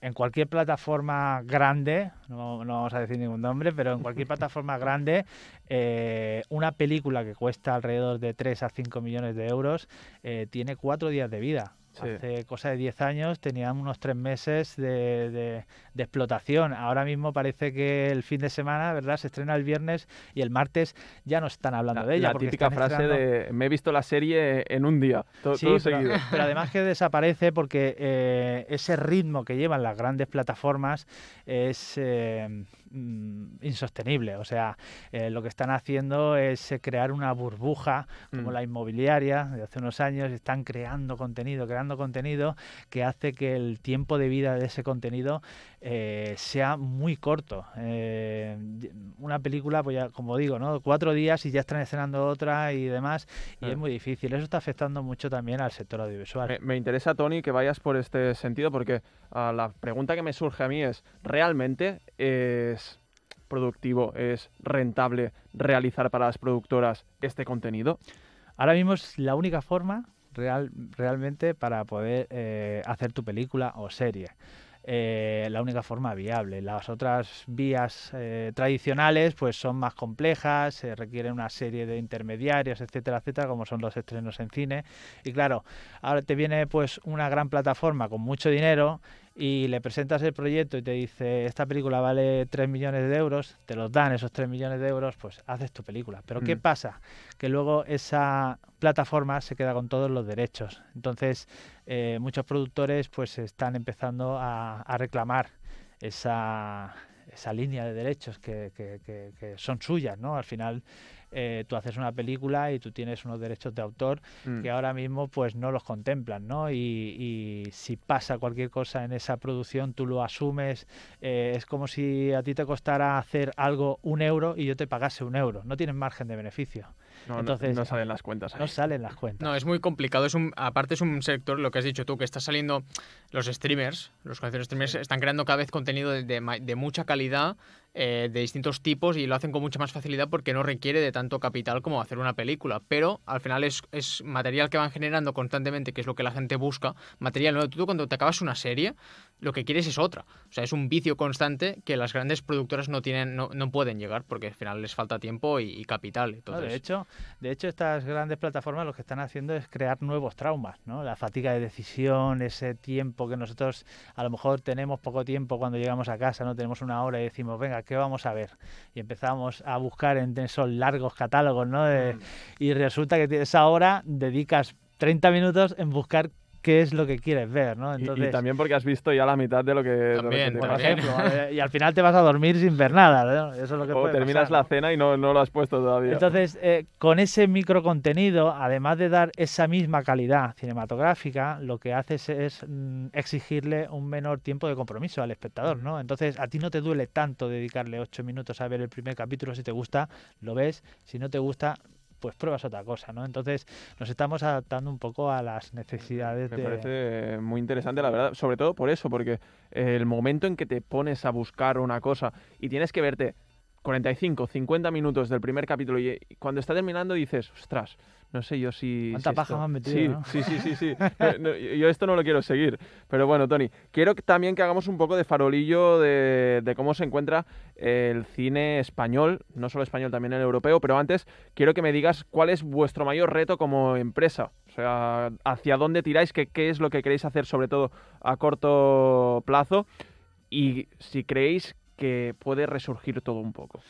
en cualquier plataforma grande, no, no, vamos a decir ningún nombre, pero en cualquier plataforma grande, eh, una película que cuesta alrededor de 3 a 5 millones de euros eh, tiene cuatro días de vida. Sí. Hace cosa de 10 años tenían unos 3 meses de, de, de, explotación. Ahora mismo parece que el fin de semana, ¿verdad? Se estrena el viernes y el martes ya no están hablando la, de ella. La típica frase estrenando... de me he visto la serie en un día, todo, sí, todo pero, seguido. Pero además que desaparece porque eh, ese ritmo que llevan las grandes plataformas es eh, insostenible. O sea, eh, lo que están haciendo es eh, crear una burbuja como mm. la inmobiliaria de hace unos años. Están creando contenido, creando contenido que hace que el tiempo de vida de ese contenido eh, sea muy corto. Eh, una película, pues ya, como digo, ¿no? cuatro días y ya están estrenando otra y demás, y es muy difícil. Eso está afectando mucho también al sector audiovisual. Me, me interesa, Tony, que vayas por este sentido, porque la pregunta que me surge a mí es, ¿realmente es productivo, es rentable realizar para las productoras este contenido? Ahora mismo es la única forma real, realmente para poder eh, hacer tu película o serie. Eh, la única forma viable. Las otras vías eh, tradicionales pues son más complejas, se requieren una serie de intermediarios, etcétera, etcétera, como son los estrenos en cine. Y claro, ahora te viene pues una gran plataforma con mucho dinero y le presentas el proyecto y te dice esta película vale 3 millones de euros, te los dan esos 3 millones de euros, pues haces tu película. Pero mm. ¿qué pasa? Que luego esa plataforma se queda con todos los derechos. Entonces eh, muchos productores pues están empezando a, a reclamar esa, esa línea de derechos que, que, que, que, son suyas, ¿no? Al final eh, tú haces una película y tú tienes unos derechos de autor mm. que ahora mismo pues no los contemplan, ¿no? Y, y, si pasa cualquier cosa en esa producción, tú lo asumes, eh, es como si a ti te costara hacer algo un euro y yo te pagase un euro, no tienes margen de beneficio. No, Entonces, no, no, salen las cuentas. Ahí. No salen las cuentas. No, es muy complicado. Es un, aparte es un sector, lo que has dicho tú, que está saliendo los streamers, los streamers están creando cada vez contenido de, de, de mucha calidad eh, de distintos tipos y lo hacen con mucha más facilidad porque no requiere de tanto capital como hacer una película. Pero al final es, es material que van generando constantemente, que es lo que la gente busca. Material nuevo. Tú cuando te acabas una serie, lo que quieres es otra. O sea, es un vicio constante que las grandes productoras no tienen, no, no pueden llegar porque al final les falta tiempo y, y capital. Entonces... No, de hecho, de hecho, estas grandes plataformas lo que están haciendo es crear nuevos traumas, ¿no? La fatiga de decisión, ese tiempo que nosotros a lo mejor tenemos poco tiempo cuando llegamos a casa, no tenemos una hora y decimos, venga, ¿qué vamos a ver? Y empezamos a buscar en esos largos catálogos, ¿no? De, mm. Y resulta que esa hora dedicas 30 minutos en buscar qué es lo que quieres ver, ¿no? Entonces, y, y, también porque has visto ya la mitad de lo que, también, de lo que por ejemplo, y al final te vas a dormir sin ver nada, ¿no? Eso es lo que o terminas pasar, la cena y no, no, lo has puesto todavía. Entonces, eh, con ese micro contenido, además de dar esa misma calidad cinematográfica, lo que haces es mm, exigirle un menor tiempo de compromiso al espectador, ¿no? Entonces, a ti no te duele tanto dedicarle ocho minutos a ver el primer capítulo, si te gusta, lo ves, si no te gusta, pues pruebas otra cosa, ¿no? Entonces nos estamos adaptando un poco a las necesidades Me de... parece muy interesante, la verdad, sobre todo por eso, porque el momento en que te pones a buscar una cosa y tienes que verte 45, 50 minutos del primer capítulo y cuando está terminando dices, ostras, no sé yo si... ¿Cuánta si paja me han metido, sí, ¿no? sí, sí, sí, sí. no, no, yo esto no lo quiero seguir. Pero bueno, Tony, quiero que también que hagamos un poco de farolillo de, de, cómo se encuentra el cine español, no solo español, también el europeo, pero antes quiero que me digas cuál es vuestro mayor reto como empresa. O sea, hacia dónde tiráis, qué, qué es lo que queréis hacer sobre todo a corto plazo y si creéis que puede resurgir todo un poco.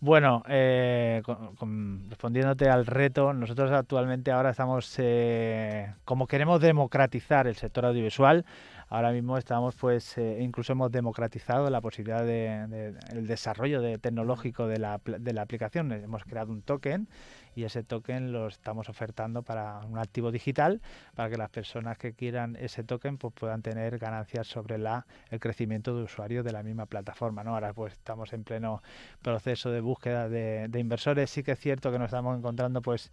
Bueno, eh, con, respondiéndote al reto, nosotros actualmente ahora estamos, eh, como queremos democratizar el sector audiovisual, ahora mismo estamos, pues, eh, incluso hemos democratizado la posibilidad de, el desarrollo de, tecnológico de la, de la aplicación. Hemos creado un token y ese token lo estamos ofertando para un activo digital para que las personas que quieran ese token pues puedan tener ganancias sobre la, el crecimiento de usuarios de la misma plataforma. ¿no? Ahora pues estamos en pleno proceso de búsqueda de inversores. Sí que es cierto que nos estamos encontrando pues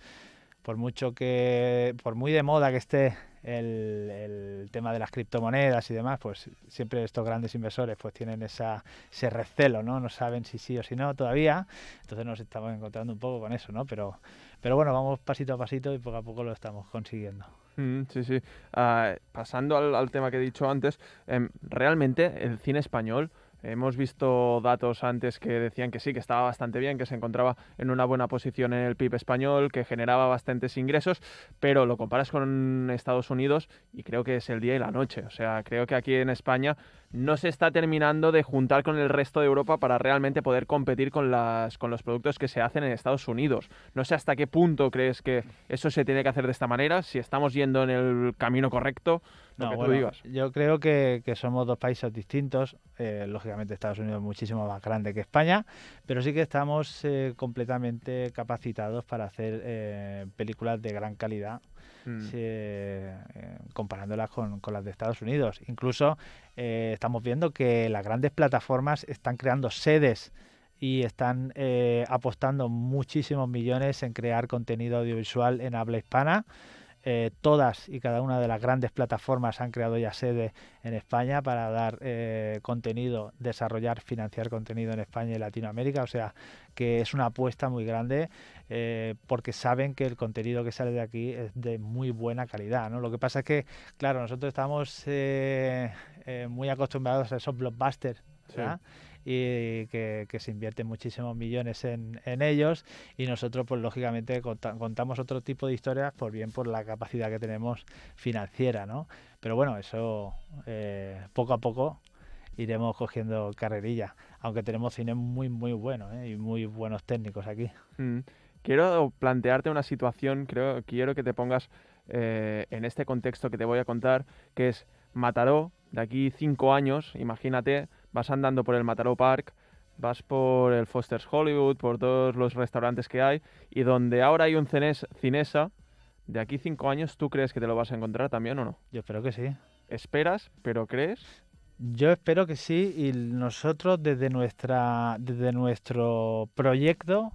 por mucho que, por muy de moda que esté el, tema de las criptomonedas y demás, pues siempre estos grandes inversores pues tienen esa, ese recelo, ¿no? No saben si sí o si no todavía, entonces nos estamos encontrando un poco con eso, ¿no? Pero, pero bueno, vamos pasito a pasito y poco a poco lo estamos consiguiendo. Mm, sí, sí. Ah, pasando al, tema que he dicho antes, em, realmente el cine español Hemos visto datos antes que decían que sí, que estaba bastante bien, que se encontraba en una buena posición en el PIB español, que generaba bastantes ingresos, pero lo comparas con Estados Unidos y creo que es el día y la noche. O sea, creo que aquí en España no se está terminando de juntar con el resto de Europa para realmente poder competir con, con los productos que se hacen en Estados Unidos. No sé hasta qué punto crees que eso se tiene que hacer de esta manera, si estamos yendo en el camino correcto no, Yo creo que, somos dos países distintos. Eh, lógicamente Estados Unidos es muchísimo más grande que España, pero sí que estamos eh, completamente capacitados para hacer eh, películas de gran calidad. Mm. comparándolas con, con, las de Estados Unidos. Incluso estamos viendo que las grandes plataformas están creando sedes y están apostando muchísimos millones en crear contenido audiovisual en habla hispana. Eh, todas y cada una de las grandes plataformas han creado ya sede en España para dar eh, contenido, desarrollar, financiar contenido en España y Latinoamérica. O sea que es una apuesta muy grande eh, porque saben que el contenido que sale de aquí es de muy buena calidad. ¿no? Lo que pasa es que, claro, nosotros estamos muy acostumbrados a esos blockbusters y que, se invierten muchísimos millones en, ellos y nosotros pues lógicamente contamos otro tipo de historias por bien por la capacidad que tenemos financiera, ¿no? Pero bueno, eso eh, poco a poco iremos cogiendo carrerilla, aunque tenemos cine muy muy bueno ¿eh? y muy buenos técnicos aquí. Mm. Quiero plantearte una situación, creo, quiero que te pongas eh, en este contexto que te voy a contar, que es Mataró, de aquí cinco años, imagínate, vas andando por el Mataró Park, vas por el Foster's Hollywood, por todos los restaurantes que hay, y donde ahora hay un cinesa, de aquí cinco años, ¿tú crees que te lo vas a encontrar también o no? Yo espero que sí. ¿Esperas, pero crees? Yo espero que sí, y nosotros desde, nuestra, desde nuestro proyecto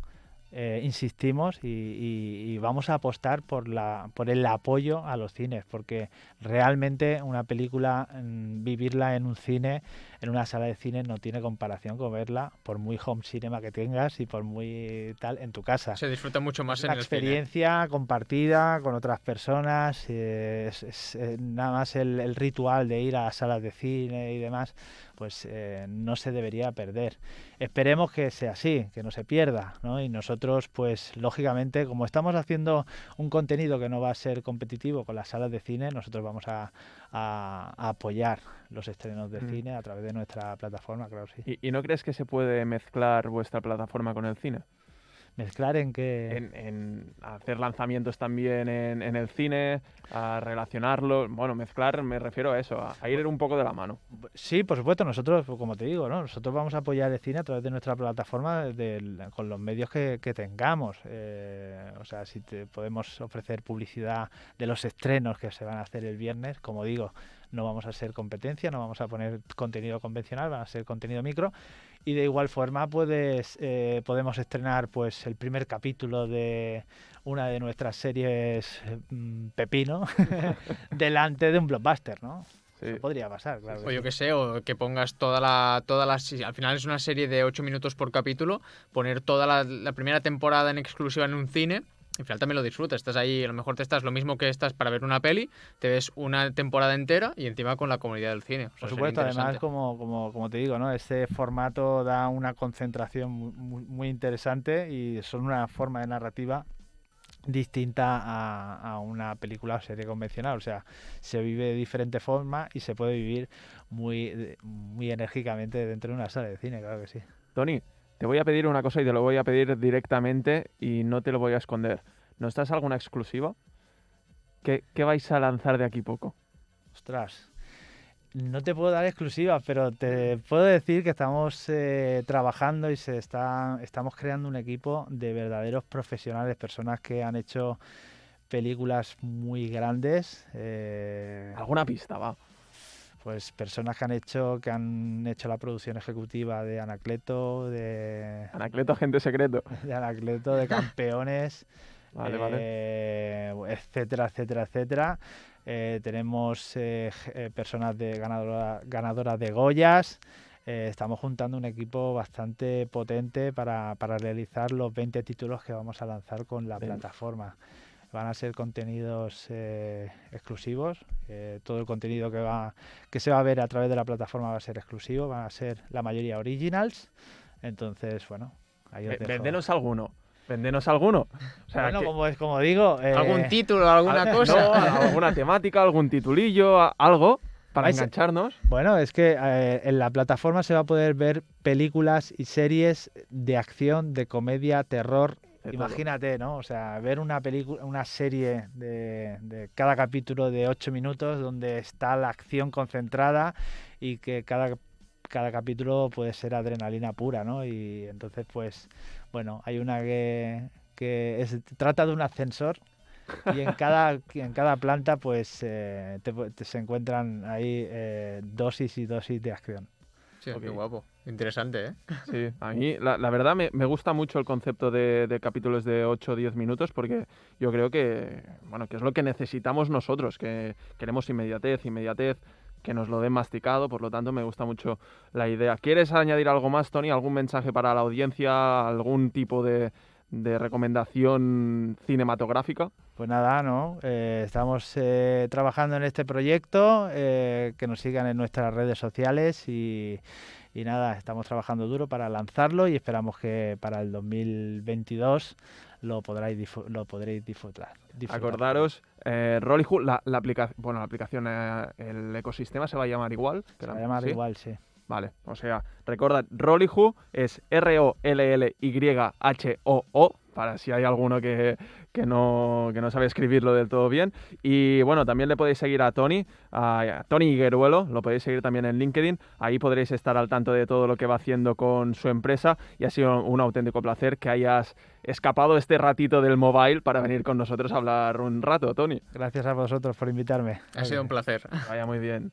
eh, insistimos y, vamos a apostar por, la, por el apoyo a los cines, porque realmente una película, mm, vivirla en un cine, en una sala de cine, no tiene comparación con verla, por muy home cinema que tengas y por muy tal, en tu casa. Se disfruta mucho más en una experiencia compartida con otras personas, es, eh, nada más el, el, ritual de ir a salas de cine y demás, pues eh, no se debería perder. Esperemos que sea así, que no se pierda, ¿no? Y nosotros, pues lógicamente, como estamos haciendo un contenido que no va a ser competitivo con las salas de cine, nosotros vamos a, apoyar los estrenos de mm. cine a través de nuestra plataforma, claro sí. ¿Y, ¿Y no crees que se puede mezclar vuestra plataforma con el cine? Mezclar en que... En, hacer lanzamientos también en, el cine, a relacionarlo, bueno, mezclar me refiero a eso, a, ir un poco de la mano. Sí, por supuesto, nosotros, pues, como te digo, ¿no? nosotros vamos a apoyar el cine a través de nuestra plataforma con los medios que, tengamos. Eh, o sea, si te podemos ofrecer publicidad de los estrenos que se van a hacer el viernes, como digo, no vamos a ser competencia, no vamos a poner contenido convencional, va a ser contenido micro y de igual forma puedes, eh, podemos estrenar pues el primer capítulo de una de nuestras series mm, Pepino delante de un blockbuster, ¿no? podría pasar, claro. O yo que sé, o que pongas toda la, toda la... Al final es una serie de 8 minutos por capítulo, poner toda la, la primera temporada en exclusiva en un cine al final también lo disfrutas. Estás ahí, a lo mejor te estás lo mismo que estás para ver una peli, te ves una temporada entera y encima con la comunidad del cine. Por supuesto, además, como, como, como, te digo, ¿no? este formato da una concentración muy, muy interesante y son una forma de narrativa distinta a, a, una película o serie convencional. O sea, se vive de diferente forma y se puede vivir muy, muy enérgicamente dentro de una sala de cine, claro que sí. Tony, te voy a pedir una cosa y te lo voy a pedir directamente y no te lo voy a esconder. ¿Nos das alguna exclusiva? ¿Qué, vais a lanzar de aquí poco? Ostras. No te puedo dar exclusivas, pero te puedo decir que estamos eh, trabajando y se está, estamos creando un equipo de verdaderos profesionales, personas que han hecho películas muy grandes. eh, ¿Alguna pista, va? Pues personas que han hecho que han hecho la producción ejecutiva de Anacleto, de, Anacleto, agente secreto. de Anacleto, de Campeones, Vale, vale. eh, etcétera, etcétera, etcétera. Eh, tenemos eh, eh, personas de ganadora- ganadoras de Goyas. Estamos juntando un equipo bastante potente para, para realizar los 20 títulos que vamos a lanzar con la 20. plataforma. Van a ser contenidos eh, exclusivos. eh, todo el contenido que, va, que se va a ver a través de la plataforma va a ser exclusivo. Van a ser la mayoría originals. Entonces, bueno, ahí os Ve- dejo. Véndenos alguno. Véndenos alguno. O sea, Bueno, que- como, es- como digo, eh, ¿Algún título, alguna al- cosa? no, alguna temática, algún titulillo, algo para Vais engancharnos. Bueno, es que eh, en la plataforma se va a poder ver películas y series de acción, de comedia, terror. Imagínate, ¿no? O sea, ver una película, una serie de, de cada capítulo de ocho minutos donde está la acción concentrada y que cada, cada capítulo puede ser adrenalina pura, ¿no? Y entonces, pues, bueno, hay una que, que es- trata de un ascensor y en cada, en cada planta pues eh, te te- se encuentran ahí eh, dosis y dosis de acción. Sí, qué guapo. Interesante, ¿eh? Sí, a mí la, la verdad me, me gusta mucho el concepto de, de capítulos de 8 o 10 minutos porque yo creo que, bueno, que es lo que necesitamos nosotros, que queremos inmediatez, inmediatez, que nos lo den masticado, por lo tanto me gusta mucho la idea. ¿Quieres añadir algo más, Tony? ¿Algún mensaje para la audiencia? ¿Algún tipo de, de recomendación cinematográfica? Pues nada, ¿no? Eh, estamos eh, trabajando en este proyecto, eh, que nos sigan en nuestras redes sociales y, y nada, estamos trabajando duro para lanzarlo y esperamos que para el 2022 lo podréis, lo podréis disfrutar. disfrutar. Acordaros, eh, Rollyhood, la, la aplicación, bueno, la aplicación, eh, el ecosistema se va a llamar igual. Se va a llamar ¿sí? igual, sí. Vale, o sea, recordad, Rollyhu es R-O-L-L-Y-H-O-O, para si hay alguno que, que, no, que no sabe escribirlo del todo bien. Y bueno, también le podéis seguir a Tony, a, a Tony Higueruelo, lo podéis seguir también en LinkedIn. Ahí podréis estar al tanto de todo lo que va haciendo con su empresa. Y ha sido un auténtico placer que hayas escapado este ratito del mobile para venir con nosotros a hablar un rato, Tony. Gracias a vosotros por invitarme. Ha sido un placer. Vaya muy bien.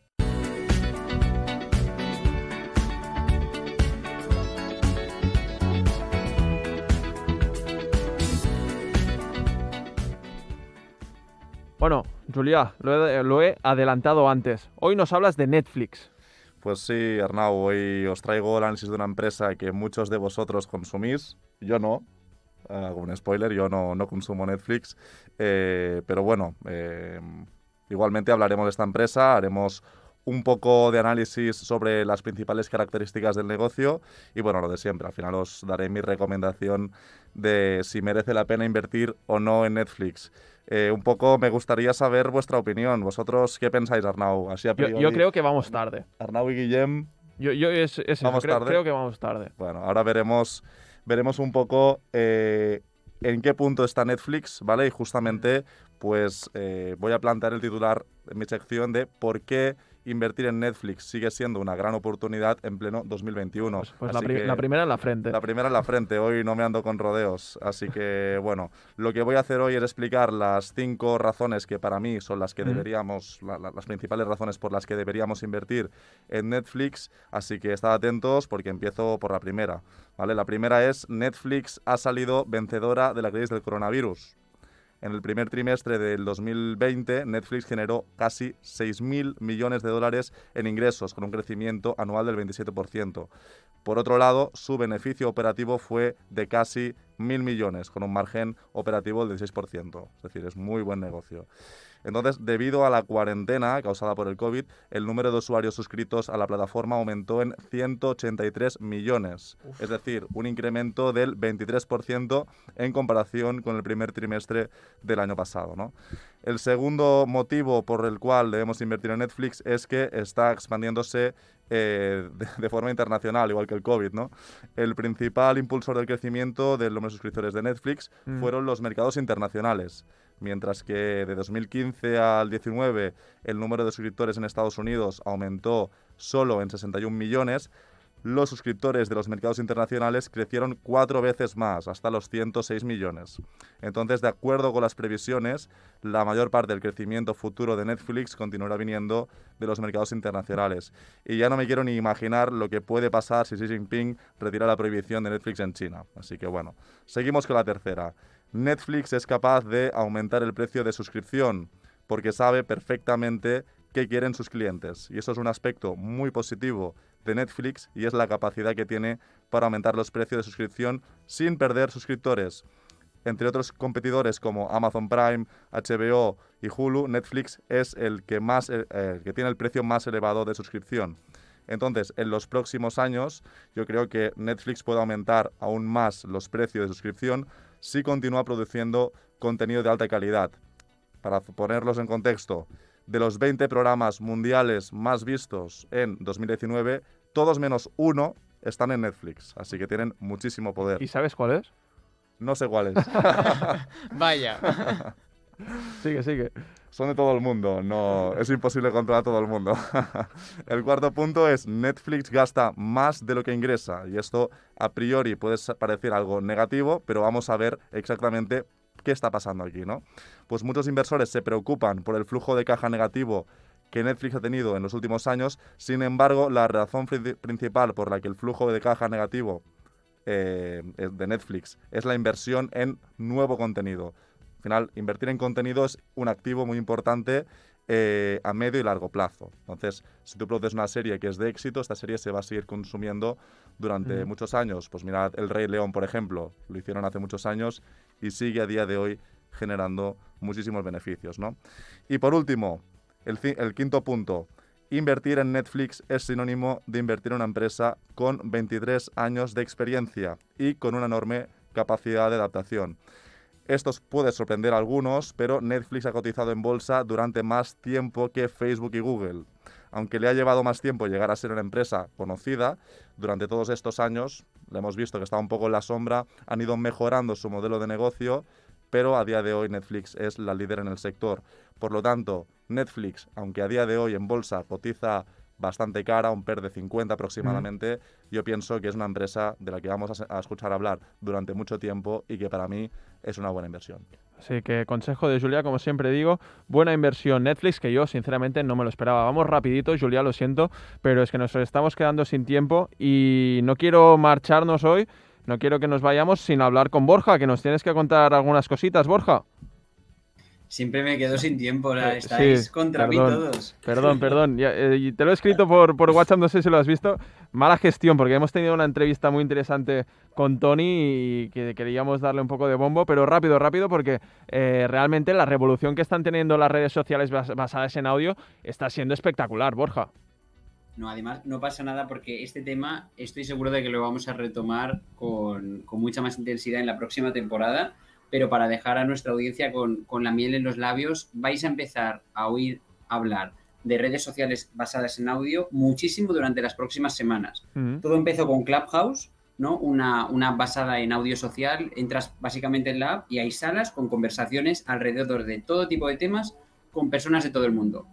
Bueno, Julia, lo he, adelantado antes. Hoy nos hablas de Netflix. Pues sí, Arnau, hoy os traigo el análisis de una empresa que muchos de vosotros consumís. Yo no. Hago un spoiler, yo no, no consumo Netflix. Eh, pero bueno, eh, igualmente hablaremos de esta empresa, haremos un poco de análisis sobre las principales características del negocio y bueno, lo de siempre. Al final os daré mi recomendación de si merece la pena invertir o no en Netflix. Eh, un poco me gustaría saber vuestra opinión. ¿Vosotros qué pensáis, Arnau? Así a Yo, priori. yo creo que vamos tarde. Arnau y Guillem Yo, yo es, es Vamos creo, tarde. creo que vamos tarde. Bueno, ahora veremos, veremos un poco eh, en qué punto está Netflix, ¿vale? Y justamente, pues eh, voy a plantear el titular en mi sección de por qué invertir en Netflix sigue siendo una gran oportunidad en pleno 2021. Pues, pues la, pri- primera en la frente. la primera en la frente, hoy no me ando con rodeos. Así que, bueno, lo que voy a hacer hoy es explicar las cinco razones que para mí son las que deberíamos, la- la- las principales razones por las que deberíamos invertir en Netflix. Así que estad atentos porque empiezo por la primera. ¿vale? La primera es Netflix ha salido vencedora de la crisis del coronavirus. En el primer trimestre del 2020, Netflix generó casi 6.000 millones de dólares en ingresos, con un crecimiento anual del 27%. Por otro lado, su beneficio operativo fue de casi 1.000 millones, con un margen operativo del 16%. Es decir, es muy buen negocio. Entonces, debido a la cuarentena causada por el COVID, el número de usuarios suscritos a la plataforma aumentó en 183 millones, es decir, un incremento del 23% en comparación con el primer trimestre del año pasado. ¿no? El segundo motivo por el cual debemos invertir en Netflix es que está expandiéndose eh, de, de forma internacional, igual que el COVID. ¿no? El principal impulsor del crecimiento del número de suscriptores de Netflix Mm. fueron los mercados internacionales mientras que de 2015 al 19 el número de suscriptores en Estados Unidos aumentó solo en 61 millones, los suscriptores de los mercados internacionales crecieron cuatro veces más, hasta los 106 millones. Entonces, de acuerdo con las previsiones, la mayor parte del crecimiento futuro de Netflix continuará viniendo de los mercados internacionales. Y ya no me quiero ni imaginar lo que puede pasar si Xi Jinping retira la prohibición de Netflix en China. Así que bueno, seguimos con la tercera. Netflix es capaz de aumentar el precio de suscripción porque sabe perfectamente qué quieren sus clientes. Y eso es un aspecto muy positivo de Netflix y es la capacidad que tiene para aumentar los precios de suscripción sin perder suscriptores. Entre otros competidores como Amazon Prime, HBO y Hulu, Netflix es el que, más, eh, que tiene el precio más elevado de suscripción. Entonces, en los próximos años, yo creo que Netflix puede aumentar aún más los precios de suscripción si continúa produciendo contenido de alta calidad. Para ponerlos en contexto, de los 20 programas mundiales más vistos en 2019, todos menos uno están en Netflix, así que tienen muchísimo poder. ¿Y sabes cuál es? No sé cuál es. Vaya. sigue, sigue. Son de todo el mundo, no es imposible controlar a todo el mundo. el cuarto punto es Netflix gasta más de lo que ingresa y esto a priori puede parecer algo negativo, pero vamos a ver exactamente ¿qué está pasando aquí? ¿no? Pues muchos inversores se preocupan por el flujo de caja negativo que Netflix ha tenido en los últimos años, sin embargo, la razón principal por la que el flujo de caja negativo eh, de Netflix es la inversión en nuevo contenido. Al final, invertir en contenido es un activo muy importante eh, a medio y largo plazo. Entonces, si tú produces una serie que es de éxito, esta serie se va a seguir consumiendo durante muchos años. Pues mirad, El Rey León, por ejemplo, lo hicieron hace muchos años y sigue a día de hoy generando muchísimos beneficios. ¿no? Y por último, el, el quinto punto, invertir en Netflix es sinónimo de invertir en una empresa con 23 años de experiencia y con una enorme capacidad de adaptación. Esto puede sorprender a algunos, pero Netflix ha cotizado en bolsa durante más tiempo que Facebook y Google. Aunque le ha llevado más tiempo llegar a ser una empresa conocida, durante todos estos años, le hemos visto que está un poco en la sombra, han ido mejorando su modelo de negocio, pero a día de hoy Netflix es la líder en el sector. Por lo tanto, Netflix, aunque a día de hoy en bolsa cotiza bastante cara, un PER de 50 aproximadamente. Yo pienso que es una empresa de la que vamos a, escuchar hablar durante mucho tiempo y que para mí es una buena inversión. Así que consejo de Julia, como siempre digo, buena inversión Netflix, que yo sinceramente no me lo esperaba. Vamos rapidito, Julia, lo siento, pero es que nos estamos quedando sin tiempo y no quiero marcharnos hoy, no quiero que nos vayamos sin hablar con Borja, que nos tienes que contar algunas cositas, Borja. Siempre me quedo sin tiempo, eh, estáis contra mí todos. Perdón, perdón. Eh, te lo he escrito por, por WhatsApp, no sé si lo has visto. Mala gestión, porque hemos tenido una entrevista muy interesante con Tony y que queríamos darle un poco de bombo, pero rápido, rápido, porque eh, realmente la revolución que están teniendo las redes sociales basadas en audio está siendo espectacular, Borja. No, además no pasa nada porque este tema estoy seguro de que lo vamos a retomar con, con mucha más intensidad en la próxima temporada pero para dejar a nuestra audiencia con, la miel en los labios, vais a empezar a oír hablar de redes sociales basadas en audio muchísimo durante las próximas semanas. Todo empezó con Clubhouse, ¿no? Una, una, basada en audio social. Entras básicamente en la app y hay salas con conversaciones alrededor de todo tipo de temas con personas de todo el mundo.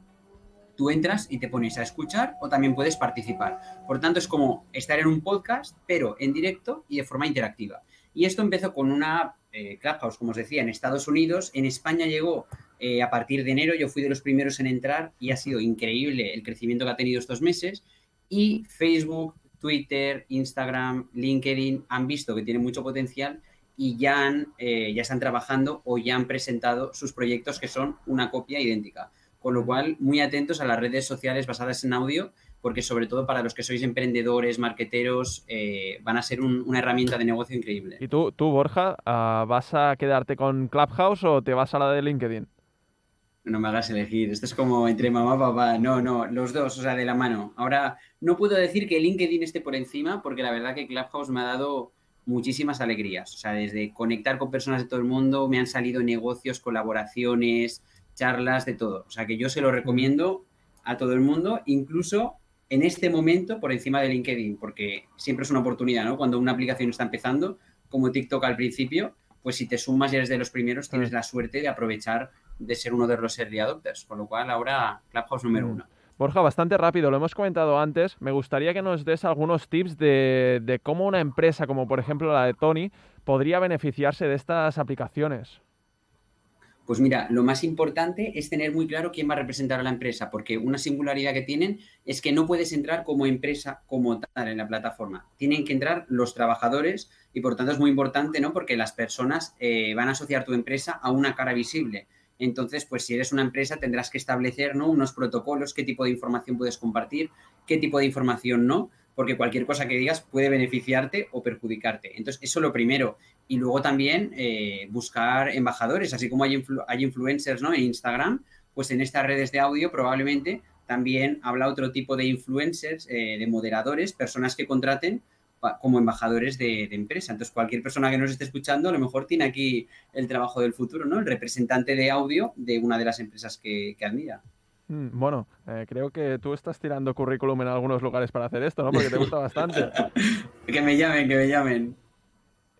Tú entras y te pones a escuchar o también puedes participar. Por tanto, es como estar en un podcast, pero en directo y de forma interactiva. Y esto empezó con una eh, Clubhouse, como os decía, en Estados Unidos. En España llegó eh, a partir de enero, yo fui de los primeros en entrar y ha sido increíble el crecimiento que ha tenido estos meses. Y Facebook, Twitter, Instagram, LinkedIn han visto que tiene mucho potencial y ya, han, eh, ya están trabajando o ya han presentado sus proyectos que son una copia idéntica. Con lo cual, muy atentos a las redes sociales basadas en audio porque sobre todo para los que sois emprendedores, marqueteros, eh, van a ser una herramienta de negocio increíble. ¿Y tú, tú Borja, ah, vas a quedarte con Clubhouse o te vas a la de LinkedIn? No me hagas elegir, esto es como entre mamá y papá, no, no, los dos, o sea, de la mano. Ahora, no puedo decir que LinkedIn esté por encima, porque la verdad que Clubhouse me ha dado muchísimas alegrías, o sea, desde conectar con personas de todo el mundo, me han salido negocios, colaboraciones, charlas, de todo. O sea, que yo se lo recomiendo a todo el mundo, incluso en este momento por encima de LinkedIn, porque siempre es una oportunidad, ¿no? Cuando una aplicación está empezando, como TikTok al principio, pues si te sumas y eres de los primeros, tienes Mm. la suerte de aprovechar de ser uno de los early adopters, con lo cual ahora Clubhouse número Mm. uno. Borja, bastante rápido, lo hemos comentado antes. Me gustaría que nos des algunos tips de, de cómo una empresa, como por ejemplo la de Tony, podría beneficiarse de estas aplicaciones. Pues mira, lo más importante es tener muy claro quién va a representar a la empresa, porque una singularidad que tienen es que no puedes entrar como empresa como tal en la plataforma. Tienen que entrar los trabajadores y por tanto es muy importante, ¿no? Porque las personas eh, van a asociar tu empresa a una cara visible. Entonces, pues si eres una empresa tendrás que establecer ¿no? unos protocolos, qué tipo de información puedes compartir, qué tipo de información no, porque cualquier cosa que digas puede beneficiarte o perjudicarte. Entonces, eso lo primero. Y luego también eh, buscar embajadores, así como hay, hay influencers ¿no? en Instagram, pues en estas redes de audio probablemente también habla otro tipo de influencers, eh, de moderadores, personas que contraten como embajadores de, de, empresa. Entonces, cualquier persona que nos esté escuchando, a lo mejor tiene aquí el trabajo del futuro, ¿no? El representante de audio de una de las empresas que, que admira. Mm, Bueno, eh, creo que tú estás tirando currículum en algunos lugares para hacer esto, ¿no? Porque te gusta bastante. que me llamen, que me llamen.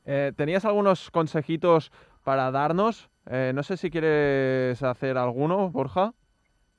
Eh, ¿Tenías algunos consejitos para darnos? Eh, no sé si quieres hacer alguno, Borja.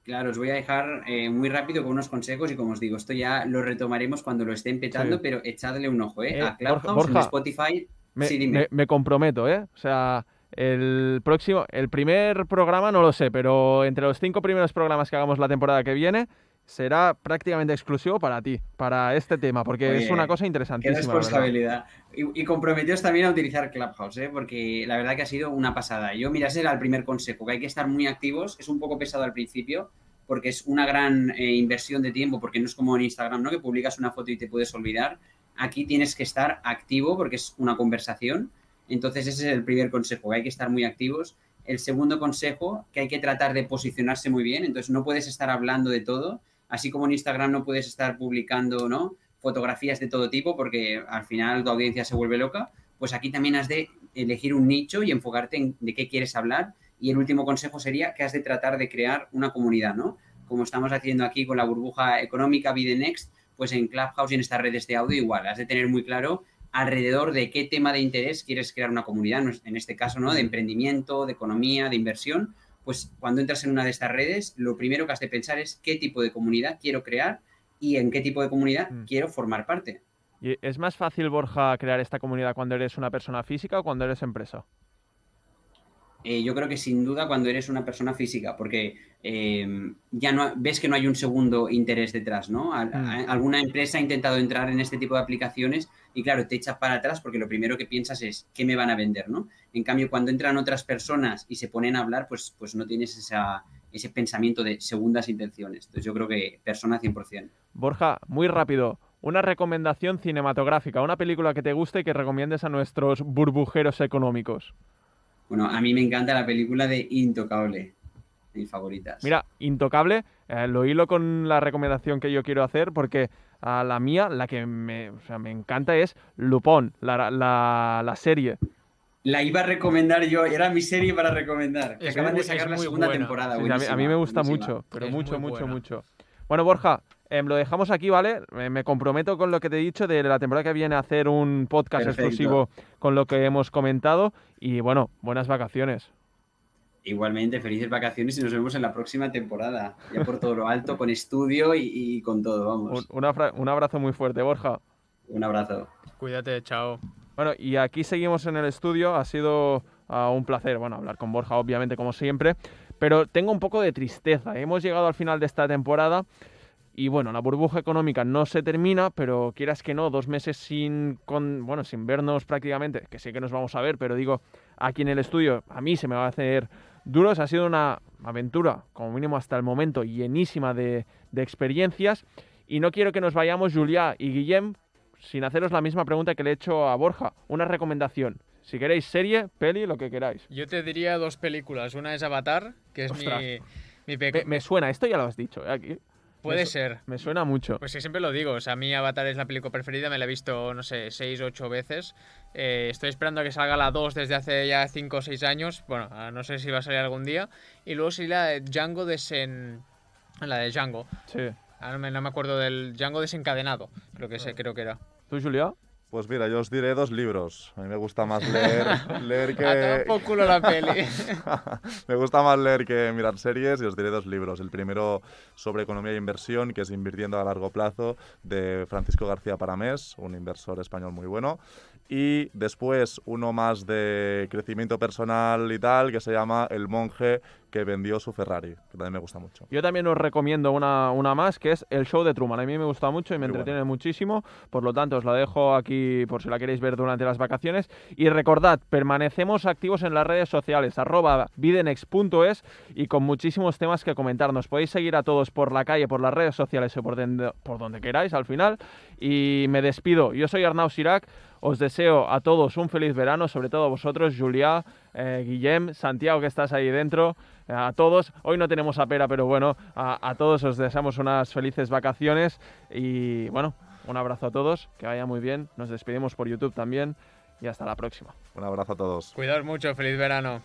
Claro, os voy a dejar eh, muy rápido con unos consejos y como os digo, esto ya lo retomaremos cuando lo estén petando, Sí. pero echadle un ojo, ¿eh? Eh, a Clubhouse, Borja, en Spotify. Me, sí, dime. me- me comprometo, ¿eh? O sea, el próximo, el primer programa no lo sé, pero entre los cinco primeros programas que hagamos la temporada que viene será prácticamente exclusivo para ti, para este tema, porque es una cosa Qué interesantísima. verdad. responsabilidad. Y, y comprometeos también a utilizar Clubhouse, ¿eh? porque la verdad que ha sido una pasada. Yo, mira, ese era el primer consejo, que hay que estar muy activos. Es un poco pesado al principio, porque es una gran eh, inversión de tiempo, porque no es como en Instagram, ¿no? Que publicas una foto y te puedes olvidar. Aquí tienes que estar activo porque es una conversación. Entonces, ese es el primer consejo, que hay que estar muy activos. El segundo consejo, que hay que tratar de posicionarse muy bien. Entonces, no puedes estar hablando de todo. Así como en Instagram no puedes estar publicando, ¿no? fotografías de todo tipo porque al final tu audiencia se vuelve loca, pues aquí también has de elegir un nicho y enfocarte en de qué quieres hablar. Y el último consejo sería que has de tratar de crear una comunidad, ¿no? Como estamos haciendo aquí con la burbuja económica Be The Next, pues en Clubhouse y en estas redes de audio igual, has de tener muy claro alrededor de qué tema de interés quieres crear una comunidad, en este caso, ¿no? De emprendimiento, de economía, de inversión. Pues cuando entras en una de estas redes, lo primero que has de pensar es qué tipo de comunidad quiero crear y en qué tipo de comunidad Mm. quiero formar parte. ¿Y ¿Es más fácil, Borja, crear esta comunidad cuando eres una persona física o cuando eres empresa? Eh, yo creo que sin duda cuando eres una persona física, porque eh, ya no ves que no hay un segundo interés detrás, ¿no? Al- Mm. a- alguna empresa ha intentado entrar en este tipo de aplicaciones y claro, te echas para atrás porque lo primero que piensas es qué me van a vender, ¿no? En cambio, cuando entran otras personas y se ponen a hablar, pues, pues no tienes esa, ese pensamiento de segundas intenciones. Entonces yo creo que persona 100%. Borja, muy rápido, una recomendación cinematográfica, una película que te guste y que recomiendes a nuestros burbujeros económicos. Bueno, a mí me encanta la película de Intocable, mis favoritas. Mira, Intocable, eh, lo hilo con la recomendación que yo quiero hacer porque a la mía, la que me, o sea, me encanta es Lupón, la, la, la serie. La iba a recomendar yo, era mi serie para recomendar. Que acaban muy- de sacar la segunda buena. temporada. Sí, a, mí, a mí buenísima, me gusta buenísima. mucho, pero Es mucho, mucho, buena. mucho. Bueno, Borja, em, lo dejamos aquí, ¿vale? Me, me comprometo con lo que te he dicho de la temporada que viene a hacer un podcast Perfecto. exclusivo con lo que hemos comentado. Y bueno, buenas vacaciones. Igualmente, felices vacaciones y nos vemos en la próxima temporada. Ya por todo lo alto, con estudio y, y con todo, Un, vamos. un abrazo muy fuerte, Borja. Un abrazo. Cuídate, chao. Bueno, y aquí seguimos en el estudio. Ha sido ah, un placer, bueno, hablar con Borja, obviamente, como siempre. Pero tengo un poco de tristeza. Hemos llegado al final de esta temporada. Y bueno, la burbuja económica no se termina, pero quieras que no, dos meses sin, con, bueno, sin vernos prácticamente, que sé que nos vamos a ver, pero digo, aquí en el estudio, a mí se me va a hacer duros. Ha sido una aventura, como mínimo hasta el momento, llenísima de, de experiencias. Y no quiero que nos vayamos, Juliá y Guillem, sin haceros la misma pregunta que le he hecho a Borja. Una recomendación. Si queréis serie, peli, lo que queráis. Yo te diría dos películas. Una es Avatar, que es Ostras. mi, mi me suena, esto ya lo has dicho, ¿eh? Aquí. Puede me su- ser. Me suena mucho. Pues sí, siempre lo digo. O sea, a mí Avatar es la película preferida. Me la he visto, no sé, seis o ocho veces. Eh, estoy esperando a que salga la 2 desde hace ya cinco o seis años. Bueno, no sé si va a salir algún día. Y luego sí la de Django Desen... La de Django. Sí. Ah, no, me, no me acuerdo del Django desencadenado. Creo que, sé, creo que era. ¿Tú, Julia? Pues mira, yo os diré dos libros. A mí me gusta más leer, leer que... A por culo la peli. me gusta más leer que mirar series y os diré dos libros. El primero sobre economía e inversión, que es Invirtiendo a largo plazo, de Francisco García Paramés, un inversor español muy bueno. Y después uno más de crecimiento personal y tal, que se llama El monje que vendió su Ferrari, que también me gusta mucho. Yo también os recomiendo una, una más, que es El Show de Truman. A mí me gusta mucho y me Muy entretiene bueno. muchísimo, por lo tanto os la dejo aquí por si la queréis ver durante las vacaciones. Y recordad, permanecemos activos en las redes sociales, arroba videnex.es y con muchísimos temas que comentar. Nos podéis seguir a todos por la calle, por las redes sociales o por, por donde queráis al final. Y me despido. Yo soy Arnau Sirac. Os deseo a todos un feliz verano, sobre todo a vosotros, Juliá, eh, Guillem, Santiago, que estás ahí dentro, eh, a todos. Hoy no tenemos a Pera, pero bueno, a, a todos os deseamos unas felices vacaciones y bueno, un abrazo a todos, que vaya muy bien. Nos despedimos por YouTube también y hasta la próxima. Un abrazo a todos. Cuidaos mucho, feliz verano.